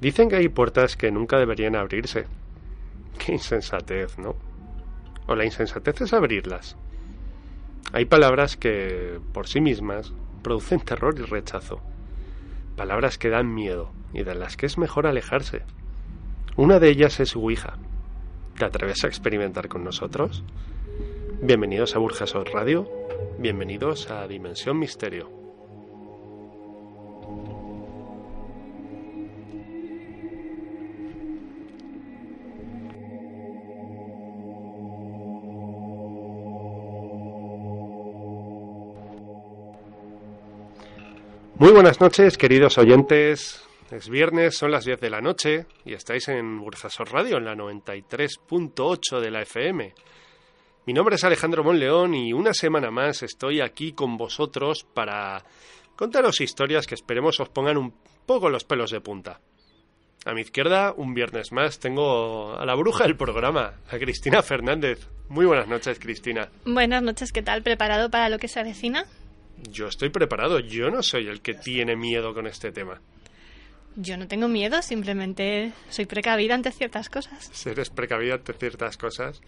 Dicen que hay puertas que nunca deberían abrirse. Qué insensatez, ¿no? O la insensatez es abrirlas. Hay palabras que, por sí mismas, producen terror y rechazo. Palabras que dan miedo y de las que es mejor alejarse. Una de ellas es Ouija. ¿Te atreves a experimentar con nosotros? Bienvenidos a Burjasot Radio, bienvenidos a Dimensión Misterio. Muy buenas noches, queridos oyentes. Es viernes, son las 10 de la noche y estáis en Burzasor Radio, en la 93.8 de la FM. Mi nombre es Alejandro Monleón y una semana más estoy aquí con vosotros para contaros historias que esperemos os pongan un poco los pelos de punta. A mi izquierda, un viernes más, tengo a la bruja del programa, a Cristina Fernández. Muy buenas noches, Cristina. Buenas noches, ¿qué tal? ¿Preparado para lo que se avecina? Yo estoy preparado, yo no soy el que tiene miedo con este tema. Yo no tengo miedo, simplemente soy precavida ante ciertas cosas. Eres precavida ante ciertas cosas.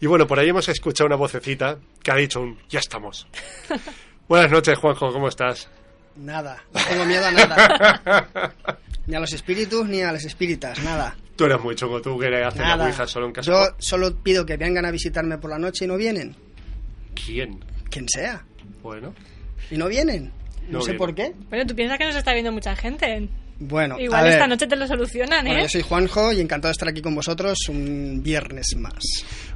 Y bueno, por ahí hemos escuchado una vocecita que ha dicho un ya estamos. Buenas noches, Juanjo, ¿cómo estás? Nada, no tengo miedo a nada. ni a los espíritus ni a las espíritas, nada. Tú eres muy chungo, tú quieres hacer la ouija solo en casa. Yo solo pido que vengan a visitarme por la noche y no vienen. ¿Quién? Quien sea. Bueno. ¿Y no vienen? No, No sé vienen. por qué. Bueno, tú piensas que nos está viendo mucha gente. Bueno, Igual a ver. esta noche te lo solucionan, ¿eh? Bueno, yo soy Juanjo y encantado de estar aquí con vosotros un viernes más.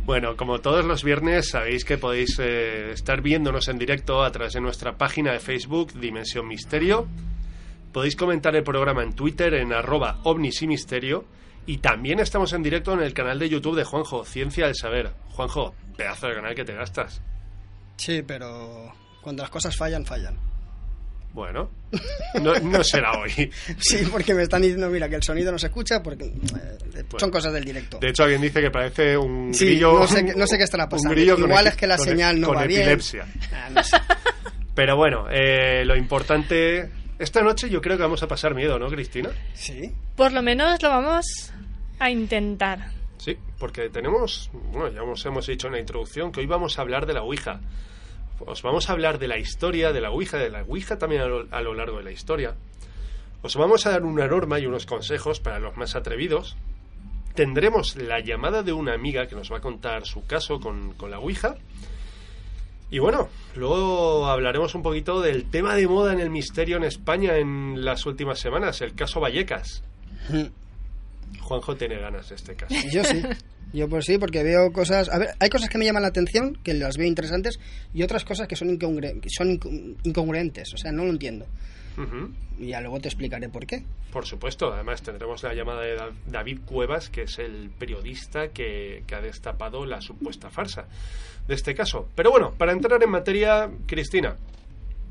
Bueno, como todos los viernes, sabéis que podéis eh, estar viéndonos en directo a través de nuestra página de Facebook, Dimensión Misterio. Podéis comentar el programa en Twitter en arroba ovnis y misterio. Y también estamos en directo en el canal de YouTube de Juanjo, Ciencia del Saber. Juanjo, pedazo de canal que te gastas. Sí, pero cuando las cosas fallan, fallan. Bueno, no, no será hoy. Sí, porque me están diciendo, mira, que el sonido no se escucha porque eh, son cosas del directo. De hecho, alguien dice que parece un Sí, grillo. no sé qué- no sé qué estará un pasando. Igual es que la con- señal no con va bien. epilepsia. Ah, no sé. Pero bueno, eh, lo importante. Esta noche yo creo que vamos a pasar miedo, ¿no, Cristina? Sí. Por lo menos lo vamos a intentar. Sí, porque tenemos. Bueno, ya os hemos dicho en la introducción que hoy vamos a hablar de la Ouija. Os vamos a hablar de la historia de la Ouija, de la Ouija también a lo, largo de la historia. Os vamos a dar una norma y unos consejos para los más atrevidos. Tendremos la llamada de una amiga que nos va a contar su caso con, con la Ouija. Y bueno, luego hablaremos un poquito del tema de moda en el misterio en España en las últimas semanas, el caso Vallecas. Juanjo tiene ganas de este caso. Yo sí. Yo pues sí, porque veo cosas... A ver, hay cosas que me llaman la atención, que las veo interesantes, y otras cosas que son, incongre- que son inco- incongruentes. O sea, no lo entiendo. Ujú. Y ya luego te explicaré por qué. Por supuesto, además tendremos la llamada de Da- David Cuevas, que es el periodista que, que ha destapado la supuesta farsa de este caso. Pero bueno, para entrar en materia, Cristina,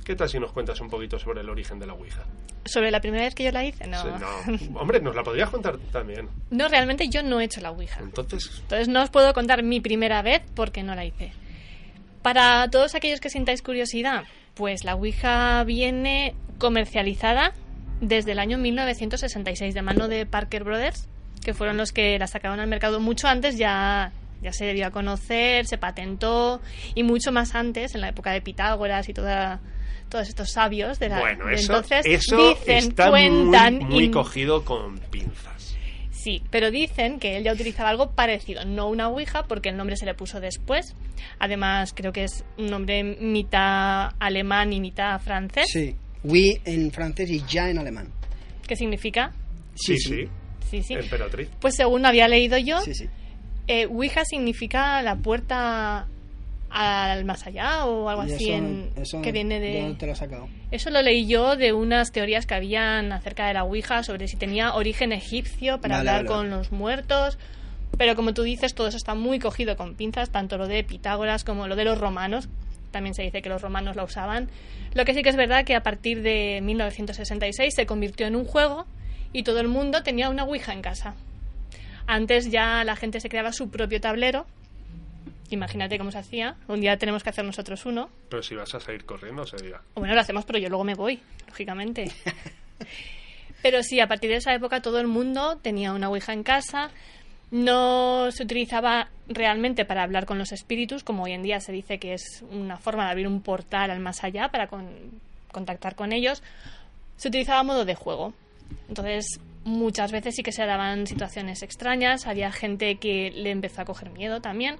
¿qué tal si nos cuentas un poquito sobre el origen de la Ouija? Sobre la primera vez que yo la hice, no. Sí, no. Hombre, nos la podrías contar también. No, realmente yo no he hecho la Ouija. Entonces, Entonces no os puedo contar mi primera vez porque no la hice. Para todos aquellos que sintáis curiosidad, pues la Ouija viene comercializada desde el año 1966 de mano de Parker Brothers, que fueron los que la sacaron al mercado mucho antes, ya, ya se debió a conocer, se patentó y mucho más antes, en la época de Pitágoras y toda, todos estos sabios de la bueno, de eso, entonces eso dicen, está cuentan muy, cogido con pinzas. Sí, pero dicen que él ya utilizaba algo parecido, no una Ouija, porque el nombre se le puso después. Además, creo que es un nombre mitad alemán y mitad francés. Sí. Oui en francés y ya en alemán. ¿Qué significa? Sí, sí. Sí, sí. Emperatriz. Pues según había leído yo, Sí, sí. eh, Ouija significa la puerta al más allá o algo Y así eso- en, eso, que viene de... te lo sacado? Eso lo leí yo de unas teorías que habían acerca de la Ouija sobre si tenía origen egipcio para Vale, hablar vale, con los muertos. Pero como tú dices, todo eso está muy cogido con pinzas, tanto lo de Pitágoras como lo de los romanos. También se dice que los romanos la usaban. Lo que sí que es verdad que a partir de 1966 se convirtió en un juego y todo el mundo tenía una Ouija en casa. Antes ya la gente se creaba su propio tablero. Imagínate cómo se hacía. Un día tenemos que hacer nosotros uno. Pero si vas a seguir corriendo, se diga. O Bueno, lo hacemos, pero yo luego me voy, lógicamente. Pero sí, a partir de esa época todo el mundo tenía una Ouija en casa. No se utilizaba realmente para hablar con los espíritus, como hoy en día se dice que es una forma de abrir un portal al más allá para contactar con ellos. Se utilizaba a modo de juego. Entonces, muchas veces sí que se daban situaciones extrañas, había gente que le empezó a coger miedo también.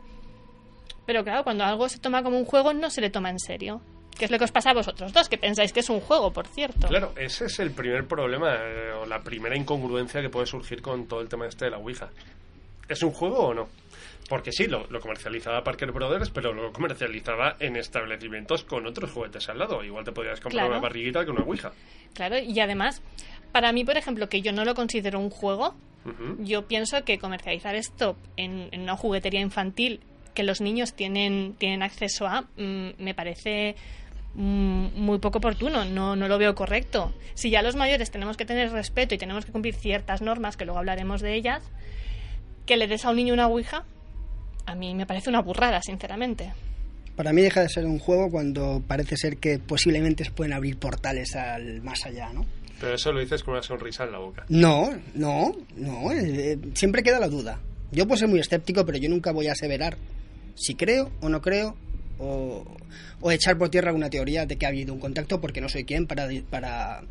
Pero claro, cuando algo se toma como un juego, no se le toma en serio. ¿Qué es lo que os pasa a vosotros dos? Que pensáis que es un juego, por cierto. Claro, ese es el primer problema eh, o la primera incongruencia que puede surgir con todo el tema este de la Ouija. ¿Es un juego o no? Porque sí, lo, comercializaba Parker Brothers, pero lo comercializaba en establecimientos con otros juguetes al lado. Igual te podrías comprar una barriguita que una Ouija. Claro, y además, para mí, por ejemplo, que yo no lo considero un juego, yo pienso que comercializar esto en, una juguetería infantil que los niños tienen, tienen acceso a, mm, me parece mm, muy poco oportuno, no, no lo veo correcto. Si ya los mayores tenemos que tener respeto y tenemos que cumplir ciertas normas, que luego hablaremos de ellas, que le des a un niño una Ouija, a mí me parece una burrada, sinceramente. Para mí deja de ser un juego cuando parece ser que posiblemente se pueden abrir portales al más allá, ¿no? Pero eso lo dices con una sonrisa en la boca. No, no, no. Eh, siempre queda la duda. Yo puedo ser muy escéptico, pero yo nunca voy a aseverar si creo o no creo o, echar por tierra alguna teoría de que ha habido un contacto porque no soy quien para, para,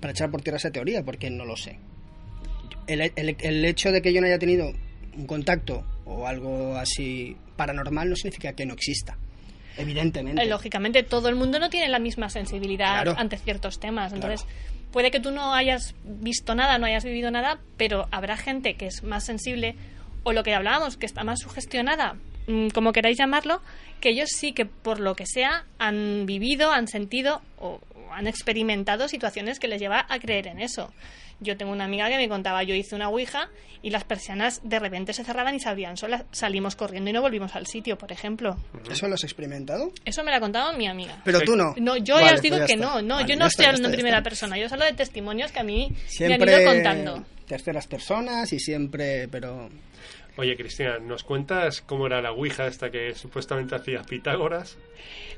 para echar por tierra esa teoría, porque no lo sé. El, el, el hecho de que yo no haya tenido un contacto o algo así paranormal no significa que no exista. Evidentemente. Eh, lógicamente, todo el mundo no tiene la misma sensibilidad ante ciertos temas. Entonces, puede que tú no hayas visto nada, no hayas vivido nada, pero habrá gente que es más sensible o lo que hablábamos, que está más sugestionada, como queráis llamarlo, que ellos sí que por lo que sea han vivido, han sentido o han experimentado situaciones que les lleva a creer en eso. Yo tengo una amiga que me contaba, yo hice una ouija y las persianas de repente se cerraban y se abrían solas. Salimos corriendo y no volvimos al sitio, por ejemplo. ¿Eso lo has experimentado? Eso me lo ha contado mi amiga. Pero tú no. No, yo ya os digo que no. No, yo no estoy hablando en primera persona. Yo hablo de testimonios que a mí me han ido contando. Terceras personas y siempre, pero... Oye, Cristina, ¿nos cuentas cómo era la Ouija esta que supuestamente hacías Pitágoras?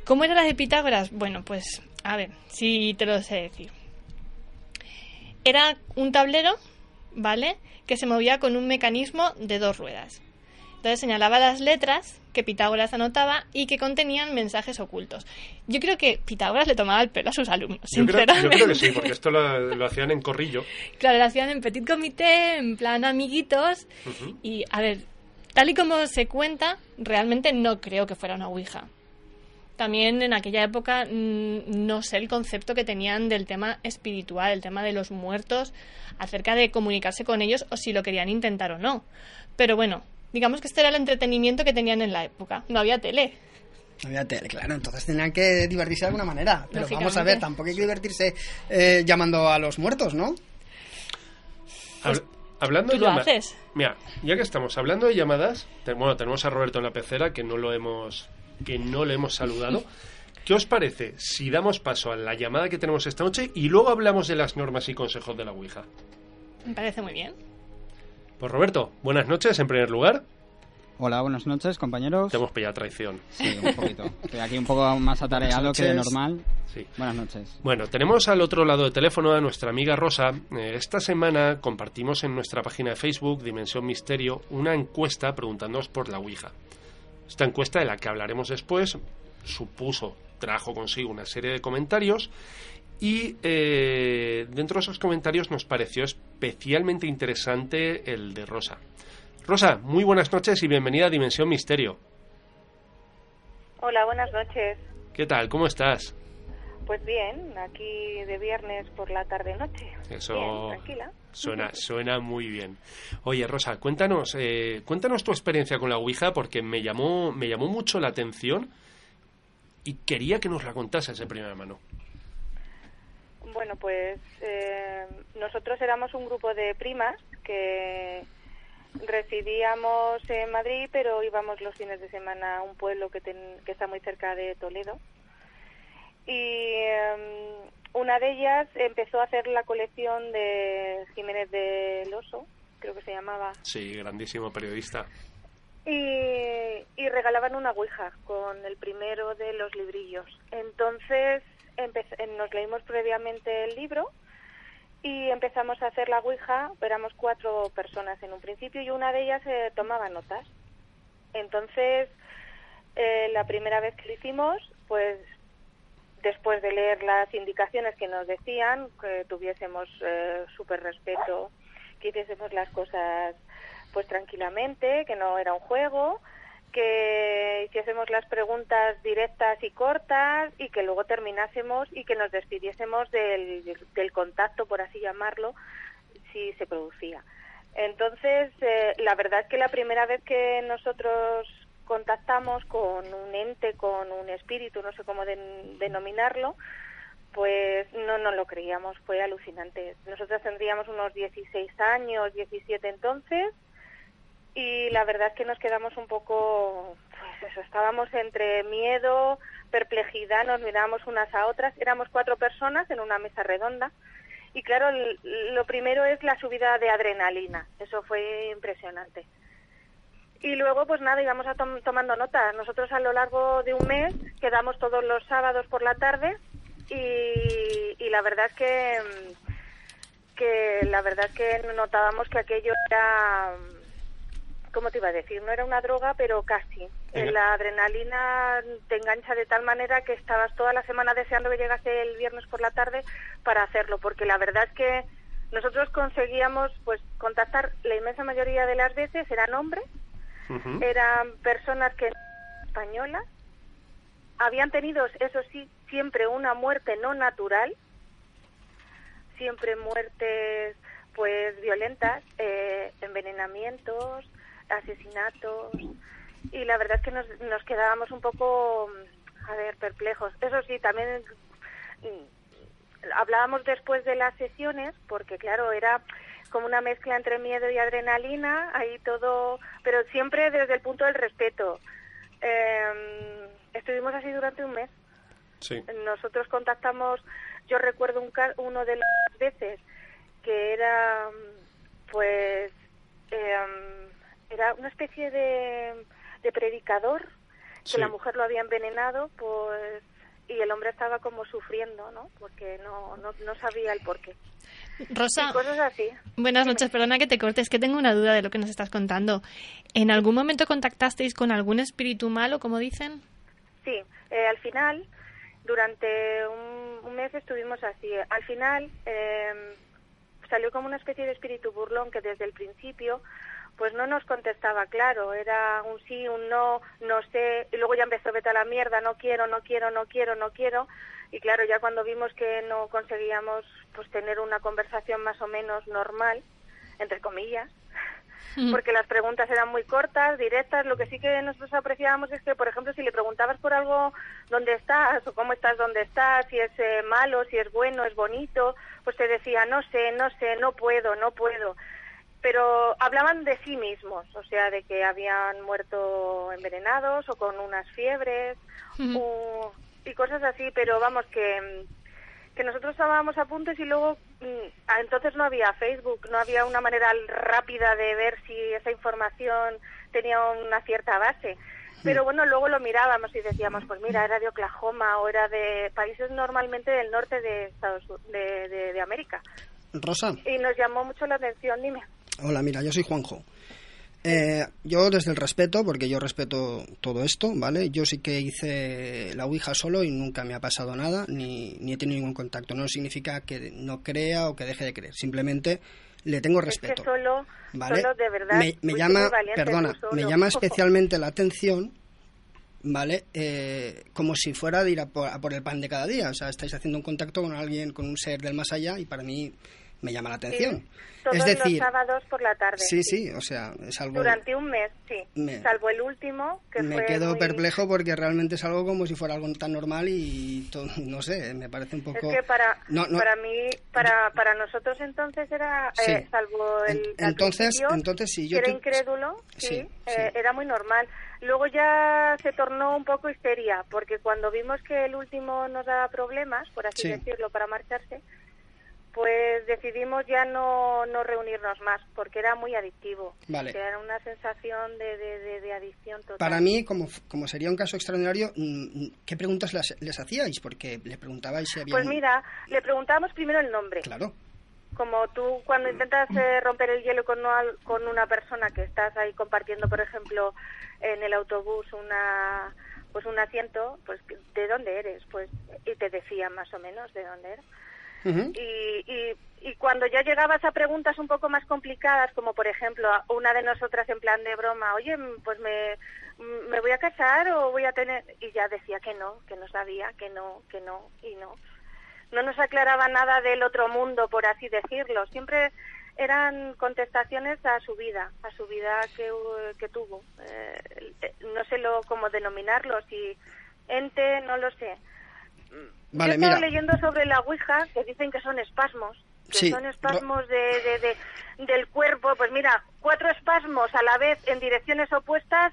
¿Cómo era la de Pitágoras? Bueno, pues, a ver, si te lo sé decir era un tablero, ¿vale? Que se movía con un mecanismo de dos ruedas. Entonces señalaba las letras que Pitágoras anotaba y que contenían mensajes ocultos. Yo creo que Pitágoras le tomaba el pelo a sus alumnos, yo sinceramente. Creo, yo creo que sí, porque esto lo, hacían en corrillo. Claro, lo hacían en petit comité, en plan amiguitos. Y, a ver, tal y como se cuenta, realmente no creo que fuera una Ouija también en aquella época mm, no sé el concepto que tenían del tema espiritual, el tema de los muertos, acerca de comunicarse con ellos o si lo querían intentar o no. Pero bueno, digamos que este era el entretenimiento que tenían en la época. No había tele. No había tele, claro, entonces tenían que divertirse de alguna manera. Pero vamos a ver, tampoco hay que divertirse eh, llamando a los muertos, ¿no? hablando de llamadas. Mira, ya que estamos hablando de llamadas, bueno, tenemos a Roberto en la pecera que no lo hemos que no le hemos saludado. ¿Qué os parece si damos paso a la llamada que tenemos esta noche y luego hablamos de las normas y consejos de la Ouija? Me parece muy bien. Pues Roberto, buenas noches en primer lugar. Hola, buenas noches, compañeros. Te hemos pillado traición. Sí, un poquito. Estoy aquí un poco más atareado que de normal. Sí. Buenas noches. Bueno, tenemos al otro lado del teléfono a nuestra amiga Rosa. Eh, esta semana compartimos en nuestra página de Facebook, Dimensión Misterio, una encuesta preguntándonos por la Ouija. Esta encuesta, de la que hablaremos después, supuso, trajo consigo una serie de comentarios y eh, dentro de esos comentarios nos pareció especialmente interesante el de Rosa. Rosa, muy buenas noches y bienvenida a Dimensión Misterio. Hola, buenas noches. ¿Qué tal? ¿Cómo estás? Pues bien, aquí de viernes por la tarde-noche. Eso tranquila. Suena, suena muy bien. Oye, Rosa, cuéntanos, eh, cuéntanos tu experiencia con la Ouija porque me llamó, me llamó mucho la atención y quería que nos la contases de primera mano. Bueno, pues eh, nosotros éramos un grupo de primas que residíamos en Madrid, pero íbamos los fines de semana a un pueblo que, que está muy cerca de Toledo y em, una de ellas empezó a hacer la colección de Jiménez del Oso, creo que se llamaba. Sí, grandísimo periodista. Y, y regalaban una ouija con el primero de los librillos. Entonces nos leímos previamente el libro y empezamos a hacer la Ouija. Éramos cuatro personas en un principio y una de ellas eh, tomaba notas. Entonces, eh, la primera vez que lo hicimos, pues después de leer las indicaciones que nos decían, que tuviésemos eh, súper respeto, que hiciésemos las cosas pues tranquilamente, que no era un juego, que hiciésemos las preguntas directas y cortas y que luego terminásemos y que nos despidiésemos del, del contacto, por así llamarlo, si se producía. Entonces, eh, la verdad es que la primera vez que nosotros contactamos con un ente, con un espíritu, no sé cómo denominarlo, pues no nos lo creíamos, fue alucinante. Nosotros tendríamos unos 16 años, 17 entonces, y la verdad es que nos quedamos un poco, pues eso, estábamos entre miedo, perplejidad, nos mirábamos unas a otras, éramos cuatro personas en una mesa redonda, y claro, lo primero es la subida de adrenalina, eso fue impresionante. Y luego, pues nada, íbamos a tomando nota. Nosotros a lo largo de un mes quedamos todos los sábados por la tarde y, la verdad es que, que la verdad es que notábamos que aquello era, ¿cómo te iba a decir? No era una droga, pero casi. La adrenalina te engancha de tal manera que estabas toda la semana deseando que llegase el viernes por la tarde para hacerlo, porque la verdad es que nosotros conseguíamos pues contactar la inmensa mayoría de las veces eran hombres eran personas que españolas habían tenido, eso sí, siempre una muerte no natural, siempre muertes pues violentas, eh, envenenamientos, asesinatos, y la verdad es que nos, nos quedábamos un poco, a ver, perplejos. Eso sí, también mm, hablábamos después de las sesiones, porque claro, era como una mezcla entre miedo y adrenalina, ahí todo, pero siempre desde el punto del respeto. Em, estuvimos así durante un mes. Sí. Nosotros contactamos, yo recuerdo un, uno de las veces que era, pues, em, era una especie de, de predicador, que la mujer lo había envenenado, pues, y el hombre estaba como sufriendo, ¿no? Porque no, no, no sabía el porqué. Rosa, cosas así. buenas noches, perdona que te cortes, que tengo una duda de lo que nos estás contando. ¿En algún momento contactasteis con algún espíritu malo, como dicen? Sí, eh, al final, durante un, mes estuvimos así. Al final em, salió como una especie de espíritu burlón que desde el principio pues no nos contestaba claro, era un sí, un no, no sé, y luego ya empezó vete a la mierda, no quiero, no quiero, no quiero, no quiero, y claro, ya cuando vimos que no conseguíamos pues tener una conversación más o menos normal, entre comillas, mm. porque las preguntas eran muy cortas, directas, lo que sí que nosotros apreciábamos es que, por ejemplo, si le preguntabas por algo, ¿dónde estás? o cómo estás, dónde estás, si es eh, malo, si es bueno, es bonito, pues te decía, no sé, no sé, no puedo, no puedo pero hablaban de sí mismos, o sea, de que habían muerto envenenados o con unas fiebres o, y cosas así, pero vamos, que, que nosotros estábamos a puntos y luego mm, entonces no había Facebook, no había una manera rápida de ver si esa información tenía una cierta base. Pero bueno, luego lo mirábamos y decíamos, pues mira, era de Oklahoma o era de países normalmente del norte de Estados de, de, de América. Rosa. Y nos llamó mucho la atención, dime. Hola, mira, yo soy Juanjo. Eh, yo desde el respeto, porque yo respeto todo esto, ¿vale? Yo sí que hice la Ouija solo y nunca me ha pasado nada, ni, ni he tenido ningún contacto. No significa que no crea o que deje de creer, simplemente le tengo respeto. Es que solo, ¿vale? solo de verdad. Me, llama, perdona, me llama especialmente la atención, ¿vale? Eh, como si fuera de ir a por, a por el pan de cada día. O sea, estáis haciendo un contacto con alguien, con un ser del más allá y para mí me llama la atención. todos es decir, los sábados por la tarde. Sí, sí, o sea, es algo... Durante un mes, sí. salvo el último, que Me quedo perplejo porque realmente es algo como si fuera algo tan normal y no sé, me parece un poco... Es que para, para mí, para, para nosotros entonces era, eh, salvo el... entonces, entonces sí, yo... era incrédulo, sí, eh, era muy normal. Luego ya se tornó un poco histeria, porque cuando vimos que el último nos daba problemas, por así decirlo, para marcharse, pues decidimos ya no, no reunirnos más porque era muy adictivo. Vale. era una sensación de, de, adicción total. Para mí, como, como sería un caso extraordinario, mm, mm, ¿qué preguntas les, les hacíais? Porque le preguntabais si había... Pues mira, le preguntábamos primero el nombre. Claro. como tú cuando intentas eh, romper el hielo con, con una persona que estás ahí compartiendo, por ejemplo, en el autobús una pues un asiento, pues ¿de dónde eres? Pues y te decía más o menos de dónde y, y, y, cuando ya llegabas a preguntas un poco más complicadas, como por ejemplo una de nosotras en plan de broma, oye, pues me, me voy a casar o voy a tener... Y ya decía que no, que no sabía, que no, que no y no. No nos aclaraba nada del otro mundo, por así decirlo. Siempre eran contestaciones a su vida, a su vida que, que tuvo. Eh, no sé lo, cómo denominarlo, si ente, no lo sé Vale, Yo estaba leyendo sobre la Ouija que dicen que son espasmos. Que son espasmos de, de, del cuerpo. Pues mira, cuatro espasmos a la vez en direcciones opuestas,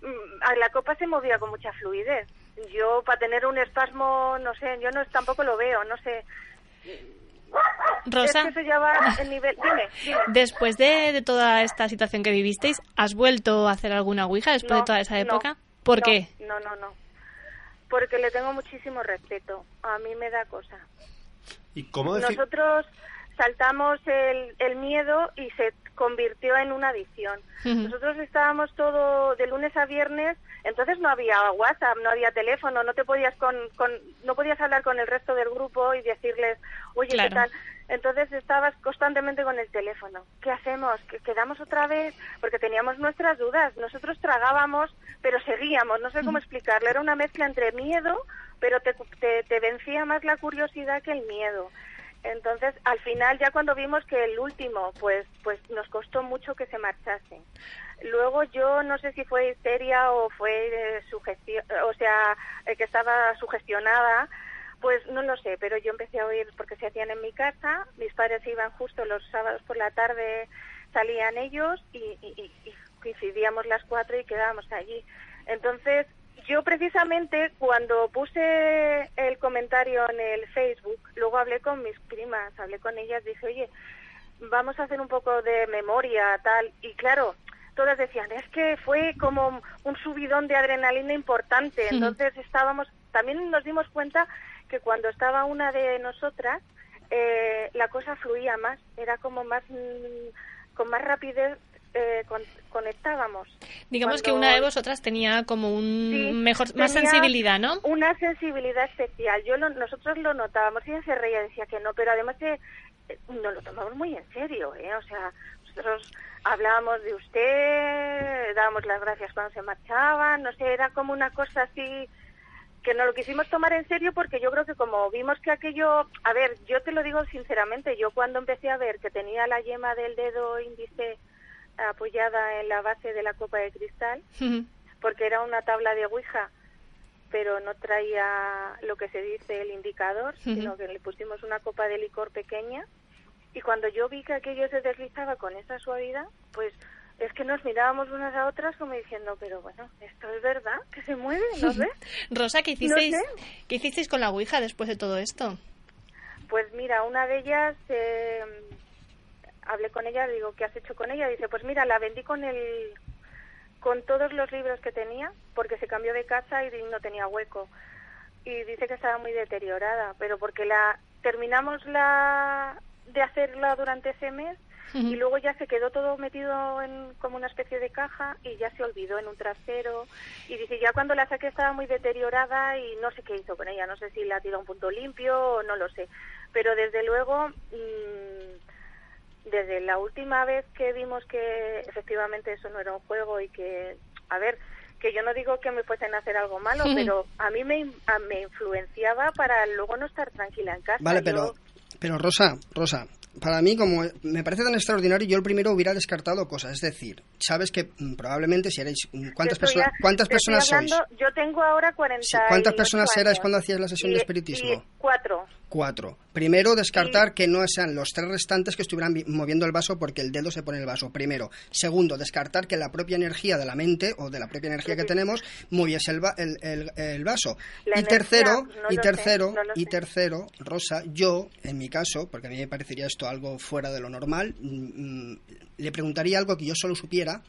mm, la copa se movía con mucha fluidez. Yo, para tener un espasmo, no sé, yo no tampoco lo veo, no sé. Rosa, nivel... después de, toda esta situación que vivisteis, ¿has vuelto a hacer alguna Ouija después de toda esa época? ¿Por qué? No, no, no porque le tengo muchísimo respeto. A mí me da cosa. ¿Y cómo Nosotros saltamos el, el miedo y se convirtió en una adicción. Nosotros estábamos todo de lunes a viernes, entonces no había WhatsApp, no había teléfono, no te podías con, con no podías hablar con el resto del grupo y decirles, "Oye, ¿qué tal?" Entonces estabas constantemente con el teléfono. ¿Qué hacemos? ¿Que quedamos otra vez? Porque teníamos nuestras dudas. Nosotros tragábamos, pero seguíamos. No sé cómo explicarlo. Era una mezcla entre miedo, pero te, te, vencía más la curiosidad que el miedo. Entonces, al final, ya cuando vimos que el último, pues, pues nos costó mucho que se marchase. Luego yo no sé si fue histeria o fue eh, sugestión, o sea, eh, que estaba sugestionada pues no lo sé, pero yo empecé a oír porque se hacían en mi casa, mis padres iban justo los sábados por la tarde, salían ellos y, coincidíamos las cuatro y quedábamos allí. Entonces, yo precisamente cuando puse el comentario en el Facebook, luego hablé con mis primas, hablé con ellas, dije, oye, vamos a hacer un poco de memoria, tal, y claro, todas decían, es que fue como un subidón de adrenalina importante, entonces estábamos, también nos dimos cuenta que cuando estaba una de nosotras, eh, la cosa fluía más, era como más, mm, con más rapidez eh, conectábamos. Digamos que una de vosotras tenía como un mejor, más sensibilidad, ¿no? Una sensibilidad especial. Yo nosotros lo notábamos. Ella se reía, decía que no, pero además que eh, nos lo tomamos muy en serio, ¿eh? O sea, nosotros hablábamos de usted, dábamos las gracias cuando se marchaban, no sé, era como una cosa así que no lo quisimos tomar en serio porque yo creo que como vimos que aquello, a ver, yo te lo digo sinceramente, yo cuando empecé a ver que tenía la yema del dedo índice apoyada en la base de la copa de cristal, porque era una tabla de Ouija, pero no traía lo que se dice el indicador, sino que le pusimos una copa de licor pequeña, y cuando yo vi que aquello se deslizaba con esa suavidad, pues es que nos mirábamos unas a otras como diciendo, pero bueno, esto es verdad, que se mueve, ¿no ves? Rosa, ¿qué hicisteis, ¿qué hicisteis con la Ouija después de todo esto? Pues mira, una de ellas, eh, hablé con ella, digo, ¿qué has hecho con ella? Dice, pues mira, la vendí con el con todos los libros que tenía, porque se cambió de casa y no tenía hueco. Y dice que estaba muy deteriorada, pero porque la terminamos la de hacerla durante ese mes y luego ya se quedó todo metido en como una especie de caja y ya se olvidó en un trasero. Y dice ya cuando la saqué estaba muy deteriorada y no sé qué hizo con ella, no sé si la tiró a un punto limpio o no lo sé, pero desde luego mm, desde la última vez que vimos que efectivamente eso no era un juego y que a ver que yo no digo que me fuesen a hacer algo malo, pero a mí me, me influenciaba para luego no estar tranquila en casa. Vale, pero, pero Rosa, Rosa, para mí, como me parece tan extraordinario, yo el primero hubiera descartado cosas. Es decir, sabes que mm, probablemente si erais. Mm, ¿Cuántas, personas ¿cuántas personas sois? Yo tengo ahora 40. ¿Cuántas personas erais cuando hacías la sesión de espiritismo? cuatro. Cuatro. Primero, descartar que no sean los tres restantes que estuvieran moviendo el vaso porque el dedo se pone en el vaso. Primero. Segundo, descartar que la propia energía de la mente o de la propia energía que tenemos moviese el, el, el, vaso. y tercero, y tercero, y tercero, Rosa, yo, en mi caso, porque a mí me parecería esto algo fuera de lo normal, mm, mm, le preguntaría algo que yo solo supiera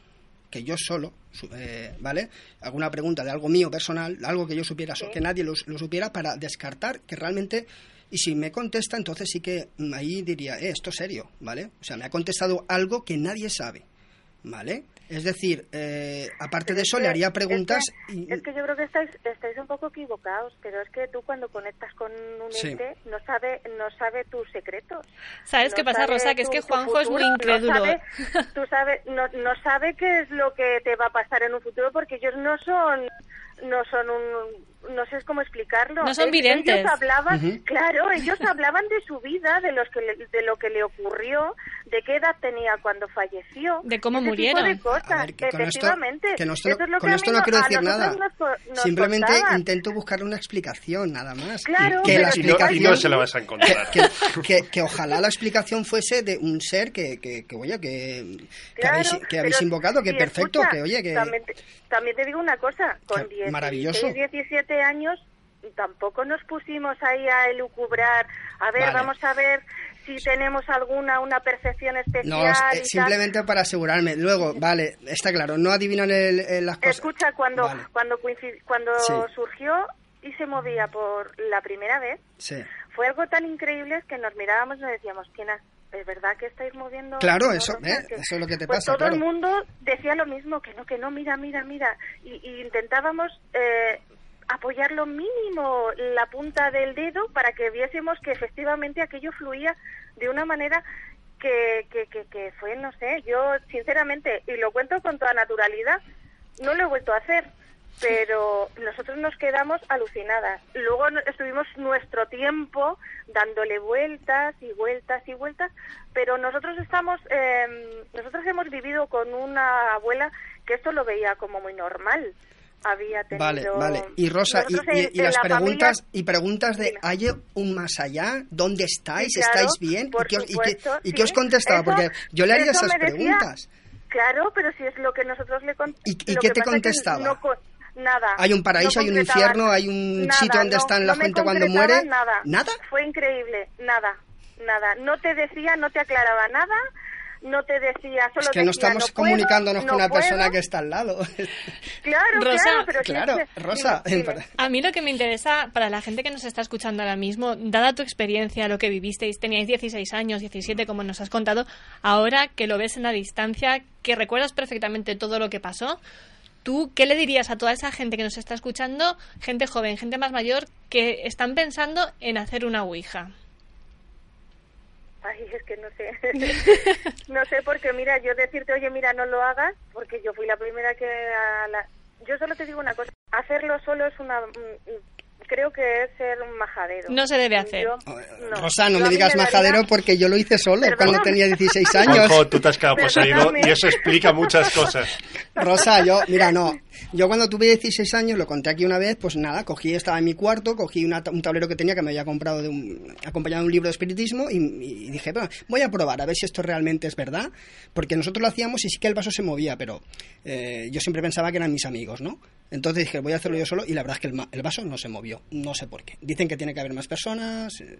que yo solo, eh, ¿vale? Alguna pregunta de algo mío personal, algo que yo supiera, que nadie lo, supiera, para descartar que realmente Y si me contesta, entonces sí que ahí diría, eh, esto es serio, ¿vale? O sea, me ha contestado algo que nadie sabe, ¿vale? Es decir, eh, aparte de eso, le haría preguntas. Es que, es que, yo creo que estáis, estáis un poco equivocados, pero es que tú cuando conectas con un ente no sabe no sabe tus secretos. ¿Sabes qué pasa, Rosa? Que es que Juanjo es muy incrédulo. No sabe, tú sabes, no, no sabe qué es lo que te va a pasar en un futuro porque ellos no son no son un no sé cómo explicarlo. No son videntes. Ellos hablaban, claro, ellos hablaban de su vida, de los que le, de lo que le ocurrió, de qué edad tenía cuando falleció, de cómo murieron. de cosas. que Efectivamente. Con esto, que no, con esto no quiero decir nada. Nos, nos Simplemente contaban. intento buscar una explicación, nada más. Claro, que la y, no, y explicación, no se la vas a encontrar. que, que, que, ojalá la explicación fuese de un ser que, que, que oye, que, Claro, habéis, que habéis pero invocado, que perfecto, escucha, que oye, que... También te, también te digo una cosa, con Que 16, maravilloso. 17 años tampoco nos pusimos ahí a elucubrar, a ver, Vale. vamos a ver si tenemos alguna una percepción especial No, es- simplemente para asegurarme. Luego, vale, está claro, no adivinan el, el- las cosas. Escucha, cuando Vale, cuando cuando Sí. surgió y se movía por la primera vez, sí. fue algo tan increíble que nos mirábamos y nos decíamos, ¿quién ha- ¿Es verdad que estáis moviendo? Claro, eso? ¿eh? Eso es lo que te pues pasa, todo claro. el mundo decía lo mismo, que no, que no, mira, mira, mira. Y, y intentábamos eh, apoyar lo mínimo la punta del dedo para que viésemos que efectivamente aquello fluía de una manera que, que, que, fue, no sé, yo sinceramente, y lo cuento con toda naturalidad, no lo he vuelto a hacer, pero nosotros nos quedamos alucinadas. Luego estuvimos nuestro tiempo dándole vueltas y vueltas y vueltas, pero nosotros estamos, eh, nosotros hemos vivido con una abuela que esto lo veía como muy normal. Había tenido... Vale, vale. Y Rosa, y, y- y las la preguntas familia- y preguntas de. ¿hay un más allá? ¿Dónde estáis? Claro, ¿Estáis bien? ¿Y por qué os, y qué- supuesto, y sí. qué os contestaba? Eso- Porque yo le haría esas decía- preguntas. Claro, pero si es lo que nosotros le con- ¿Y- y qué te contestaba? no nada. ¿Hay un paraíso, no hay un infierno, hay un nada, sitio donde no, están la gente cuando muere? Nada. ¿Nada? Fue increíble, nada, nada. No te decía, no te aclaraba nada, no te decía, solo Es que no estamos comunicándonos no con una puedo. persona que está al lado. Claro, Rosa, claro, pero si claro, es Rosa. dime, dime. A mí lo que me interesa, para la gente que nos está escuchando ahora mismo, dada tu experiencia, lo que vivisteis, teníais 16 años, 17, como nos has contado, ahora que lo ves en la distancia, que recuerdas perfectamente todo lo que pasó, ¿tú qué le dirías a toda esa gente que nos está escuchando, gente joven, gente más mayor, que están pensando en hacer una Ouija? Ay, es que no sé. no sé, porque mira, yo decirte, oye, mira, no lo hagas, porque yo fui la primera que... a la- Yo solo te digo una cosa, hacerlo solo es una... Creo que es ser un majadero. No se debe hacer. Yo- Rosa, no Yo me digas majadero porque yo lo hice solo cuando tenía 16 años. Juanjo, tú te has quedado poseído y eso explica muchas cosas. Rosa, yo, mira, no. Yo cuando tuve 16 años, lo conté aquí una vez, pues nada, cogí, estaba en mi cuarto, cogí una- un tablero que tenía que me había comprado de un, acompañado de un libro de espiritismo y, y dije, bueno, voy a probar a ver si esto realmente es verdad, porque nosotros lo hacíamos y sí que el vaso se movía, pero eh, yo siempre pensaba que eran mis amigos, ¿no? Entonces dije, voy a hacerlo yo solo y la verdad es que el, el vaso no se movió, no sé por qué. Dicen que tiene que haber más personas, eh,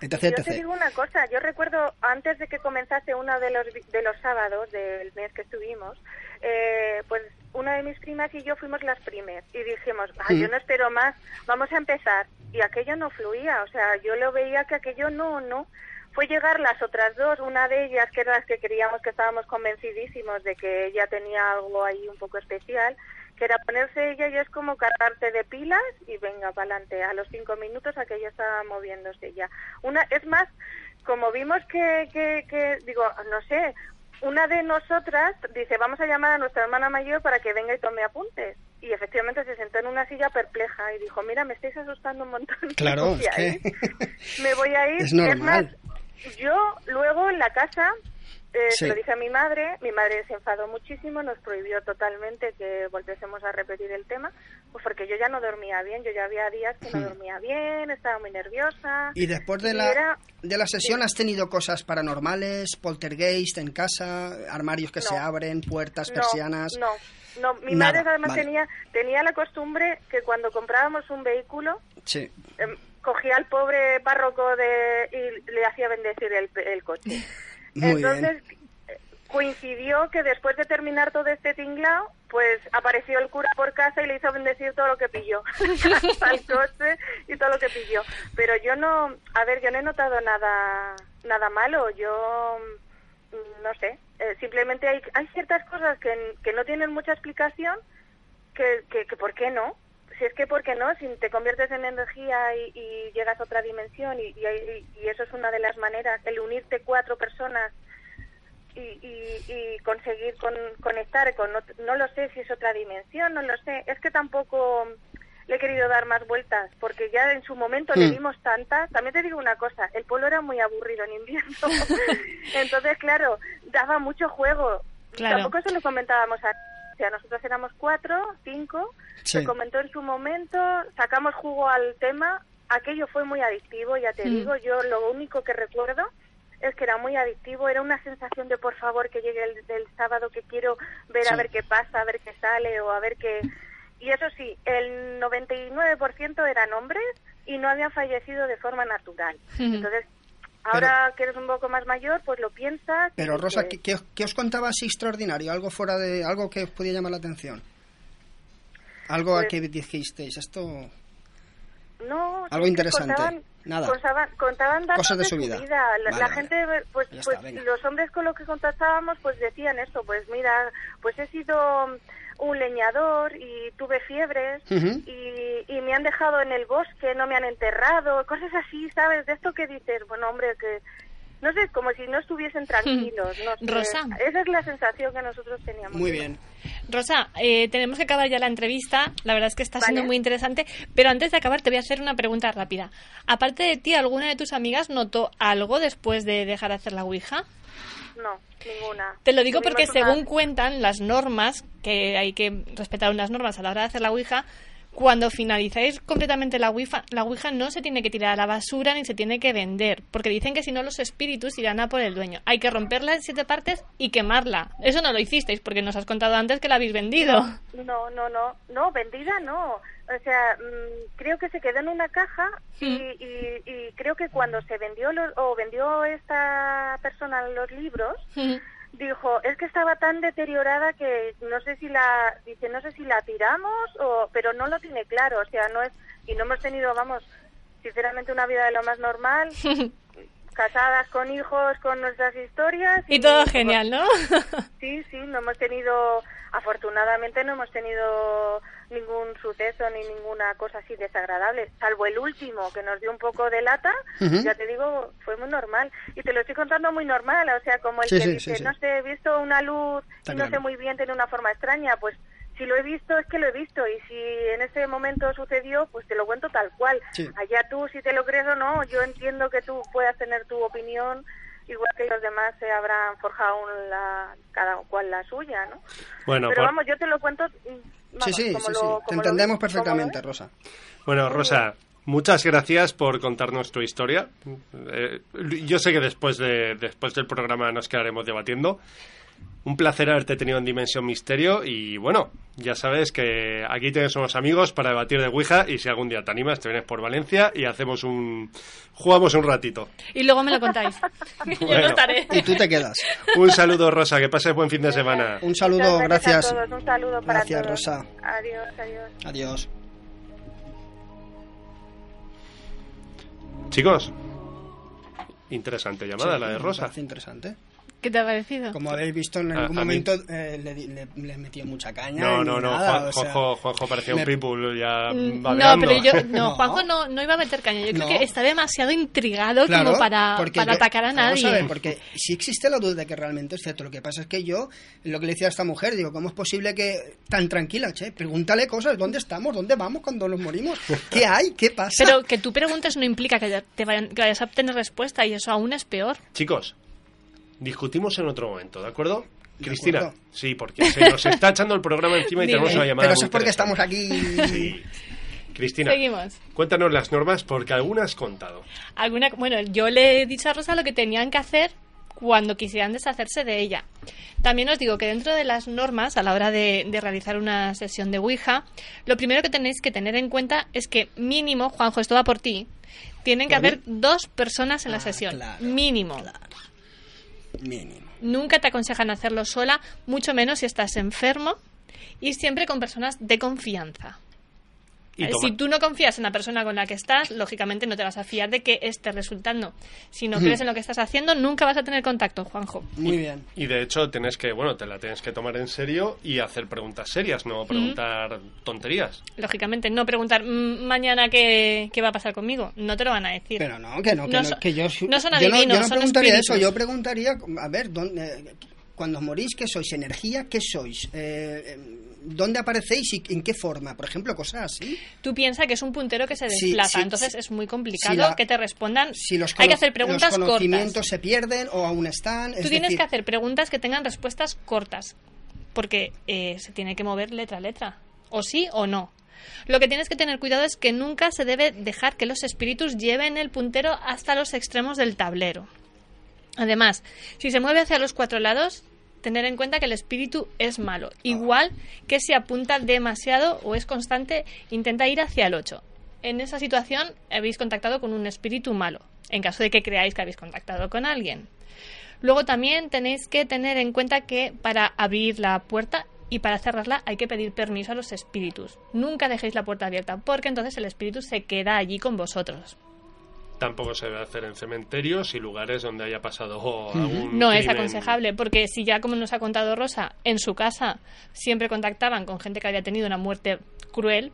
etc, Yo te etc. digo una cosa, yo recuerdo antes de que comenzase uno de los de los sábados del mes que estuvimos, eh, pues una de mis primas y yo fuimos las primeras y dijimos, "Ah, yo no espero más, vamos a empezar. Y aquello no fluía, o sea, yo lo veía que aquello no, no. Fue llegar las otras dos, una de ellas que eran las que queríamos que estábamos convencidísimos de que ella tenía algo ahí un poco especial, que era ponerse ella y es como cargarse de pilas y venga para adelante. A los cinco minutos aquello estaba moviéndose ya. Una, es más, como vimos que, que, que, digo, no sé, una de nosotras dice, vamos a llamar a nuestra hermana mayor para que venga y tome apuntes. Y efectivamente se sentó en una silla perpleja y dijo, mira, me estáis asustando un montón. Claro, me voy es a ir. Me voy a ir. es normal. más, yo luego en la casa eh, Sí. se lo dije a mi madre, mi madre se enfadó muchísimo, nos prohibió totalmente que volviésemos a repetir el tema, pues porque yo ya no dormía bien, yo ya había días que no Hmm. dormía bien, estaba muy nerviosa. Y después de y la, era- de la sesión has tenido cosas paranormales, poltergeist en casa, armarios que No. se abren, puertas, persianas. No, no, mi Nada, madre además vale. tenía, tenía la costumbre que cuando comprábamos un vehículo, Sí. em, cogía al pobre párroco de, y le hacía bendecir el, el coche. Muy Entonces, coincidió que después de terminar todo este tinglao, pues apareció el cura por casa y le hizo bendecir todo lo que pilló, coche y todo lo que pilló. Pero yo no, a ver, yo no he notado nada, nada malo. Yo mm, no sé, eh, simplemente hay, hay ciertas cosas que, que no tienen mucha explicación, que, que, que ¿por qué no? Si es que, ¿por qué no? Si te conviertes en energía y, y llegas a otra dimensión y, y, y, eso es una de las maneras, el unirte cuatro personas y, y conseguir con, conectar con, no, no, lo sé si es otra dimensión, no lo sé, es que tampoco le he querido dar más vueltas porque ya en su momento Hmm. le dimos tantas, también te digo una cosa, el pueblo era muy aburrido en invierno, entonces claro, daba mucho juego, Claro. tampoco se lo comentábamos a sea, nosotros éramos cuatro, cinco, Sí. se comentó en su momento, sacamos jugo al tema, aquello fue muy adictivo, ya te Mm. digo, yo lo único que recuerdo es que era muy adictivo, era una sensación de por favor que llegue el sábado que quiero ver Sí. a ver qué pasa, a ver qué sale o a ver qué... Y eso sí, el 99% eran hombres y no habían fallecido de forma natural. Ujú. Entonces, ahora que eres un poco más mayor, pues lo piensas. Pero Rosa, que- ¿qué, qué os- contaba así extraordinario? ¿Algo fuera de... algo que os podía llamar la atención? Algo a Pues- que dijisteis, esto... No, Algo interesante. Contaban, Nada. Contaban, contaban datos Cosas de su vida. La, Vale, la vale. gente, pues, pues los hombres con los que contactábamos, pues decían esto, pues mira, pues he sido un leñador y tuve fiebres y, y me han dejado en el bosque, no me han enterrado, cosas así, ¿sabes? De esto que dices, bueno, hombre, que no sé, como si no estuviesen tranquilos, no sé. Rosa. Esa es la sensación que nosotros teníamos. Muy bien. Rosa, eh, tenemos que acabar ya la entrevista. La verdad es que está siendo muy interesante. Pero antes de acabar, te voy a hacer una pregunta rápida. Aparte de ti, ¿alguna de tus amigas notó algo después de dejar de hacer la Ouija? No, ninguna. Te lo digo porque una- según cuentan las normas, que hay que respetar unas normas a la hora de hacer la Ouija, cuando finalizáis completamente la Ouija, la Ouija no se tiene que tirar a la basura ni se tiene que vender, porque dicen que si no los espíritus irán a por el dueño. Hay que romperla en siete partes y quemarla. Eso no lo hicisteis porque nos has contado antes que la habéis vendido. No, no, no, no, vendida no. O sea, mm, creo que se quedó en una caja y, y- y creo que cuando se vendió lo- o vendió esta persona los libros, dijo, es que estaba tan deteriorada que no sé si la, dice, no sé si la tiramos o, pero no lo tiene claro, o sea, no es, y no hemos tenido, vamos, sinceramente una vida de lo más normal, casadas con hijos, con nuestras historias. y todo genial, ¿no? Sí, sí, no hemos tenido, afortunadamente no hemos tenido ningún suceso ni ninguna cosa así desagradable, salvo el último que nos dio un poco de lata, ya te digo, fue muy normal. Y te lo estoy contando muy normal, o sea, como el Sí, que sí, dice, sí, sí. no sé, he visto una luz Está y no claro. sé muy bien, tiene una forma extraña, pues si lo he visto es que lo he visto y si en ese momento sucedió, pues te lo cuento tal cual. Sí. Allá tú si te lo crees o no, yo entiendo que tú puedas tener tu opinión igual que los demás se habrán forjado la, cada cual la suya, ¿no? Bueno, Pero por- vamos, yo te lo cuento. vamos, sí, sí, como sí, lo- sí. como Te entendemos lo perfectamente. Rosa. Bueno, Rosa, muchas gracias por contarnos tu historia. Eh, yo sé que después, de, después del programa nos quedaremos debatiendo. Un placer haberte tenido en Dimensión Misterio y bueno, ya sabes que aquí tienes unos amigos para debatir de Ouija y si algún día te animas te vienes por Valencia y hacemos un... jugamos un ratito. Y luego me lo contáis. Yo no estaré. Y tú te quedas. Un saludo Rosa, que pases buen fin de semana. Un saludo, Muchas gracias. a todos, un saludo para Gracias, todos. Rosa. Adiós, adiós. Adiós. Chicos, interesante llamada Sí, la de Rosa. interesante. ¿Qué te ha parecido? Como habéis visto, en A- algún a momento eh, le, le, le metió mucha caña. No, no, no, nada, Juan- o sea, Juanjo, Juanjo parecía me- un pitbull ya No, pero yo, no, No. Juanjo no, no iba a meter caña. Yo creo que está demasiado intrigado Claro, como para, para yo- atacar a vamos nadie. ver, porque si existe la duda de que realmente es cierto, lo que pasa es que yo, lo que le decía a esta mujer, digo, ¿cómo es posible que tan tranquila, che? Pregúntale cosas, ¿dónde estamos? ¿Dónde vamos cuando nos morimos? ¿Qué hay? ¿Qué pasa? Pero que tú preguntes no implica que, te vayan- que vayas a obtener respuesta y eso aún es peor. Chicos, discutimos en otro momento, ¿de acuerdo? De Cristina, acuerdo. sí, porque se nos está echando el programa encima y Dime. tenemos una llamada Pero eso es porque estamos aquí... Sí. Cristina, Seguimos. cuéntanos las normas porque algunas has contado. Alguna, bueno, yo le he dicho a Rosa lo que tenían que hacer cuando quisieran deshacerse de ella. También os digo que dentro de las normas, a la hora de, de realizar una sesión de Ouija, lo primero que tenéis que tener en cuenta es que mínimo, Juanjo, esto va por ti, tienen que haber dos personas en la Ah, sesión. claro, mínimo. Nunca te aconsejan hacerlo sola, mucho menos si estás enfermo y siempre con personas de confianza. Y toma- Si tú no confías en la persona con la que estás, lógicamente no te vas a fiar de que esté resultando. Si no crees en lo que estás haciendo, nunca vas a tener contacto, Juanjo. Muy bien. Y de hecho tienes que, bueno, te la tienes que tomar en serio y hacer preguntas serias, no preguntar tonterías. Lógicamente, no preguntar "Mm, mañana qué, qué va a pasar conmigo. No te lo van a decir. Pero no, que no, que No no, so- que yo, no son yo no, yo adivinos, no son preguntaría espíritus. eso, yo preguntaría, a ver, ¿dónde, cuando morís, ¿qué sois? ¿Energía? ¿Qué sois? Eh, eh, ¿Dónde aparecéis y en qué forma? Por ejemplo, cosas así. Tú piensas que es un puntero que se desplaza, sí, entonces sí. es muy complicado la- que te respondan. Si los, Hay que hacer preguntas los conocimientos cortas. se pierden o aún están. Tú es tienes decir, que hacer preguntas que tengan respuestas cortas, porque eh, se tiene que mover letra a letra, o sí o no. Lo que tienes que tener cuidado es que nunca se debe dejar que los espíritus lleven el puntero hasta los extremos del tablero. Además, si se mueve hacia los cuatro lados, tener en cuenta que el espíritu es malo. Igual que si apunta demasiado o es constante, intenta ir hacia el 8. En esa situación habéis contactado con un espíritu malo, en caso de que creáis que habéis contactado con alguien. Luego también tenéis que tener en cuenta que para abrir la puerta y para cerrarla hay que pedir permiso a los espíritus. Nunca dejéis la puerta abierta porque entonces el espíritu se queda allí con vosotros. Tampoco se debe hacer en cementerios y lugares donde haya pasado algún No es aconsejable, porque si ya, como nos ha contado Rosa, en su casa siempre contactaban con gente que había tenido una muerte cruel,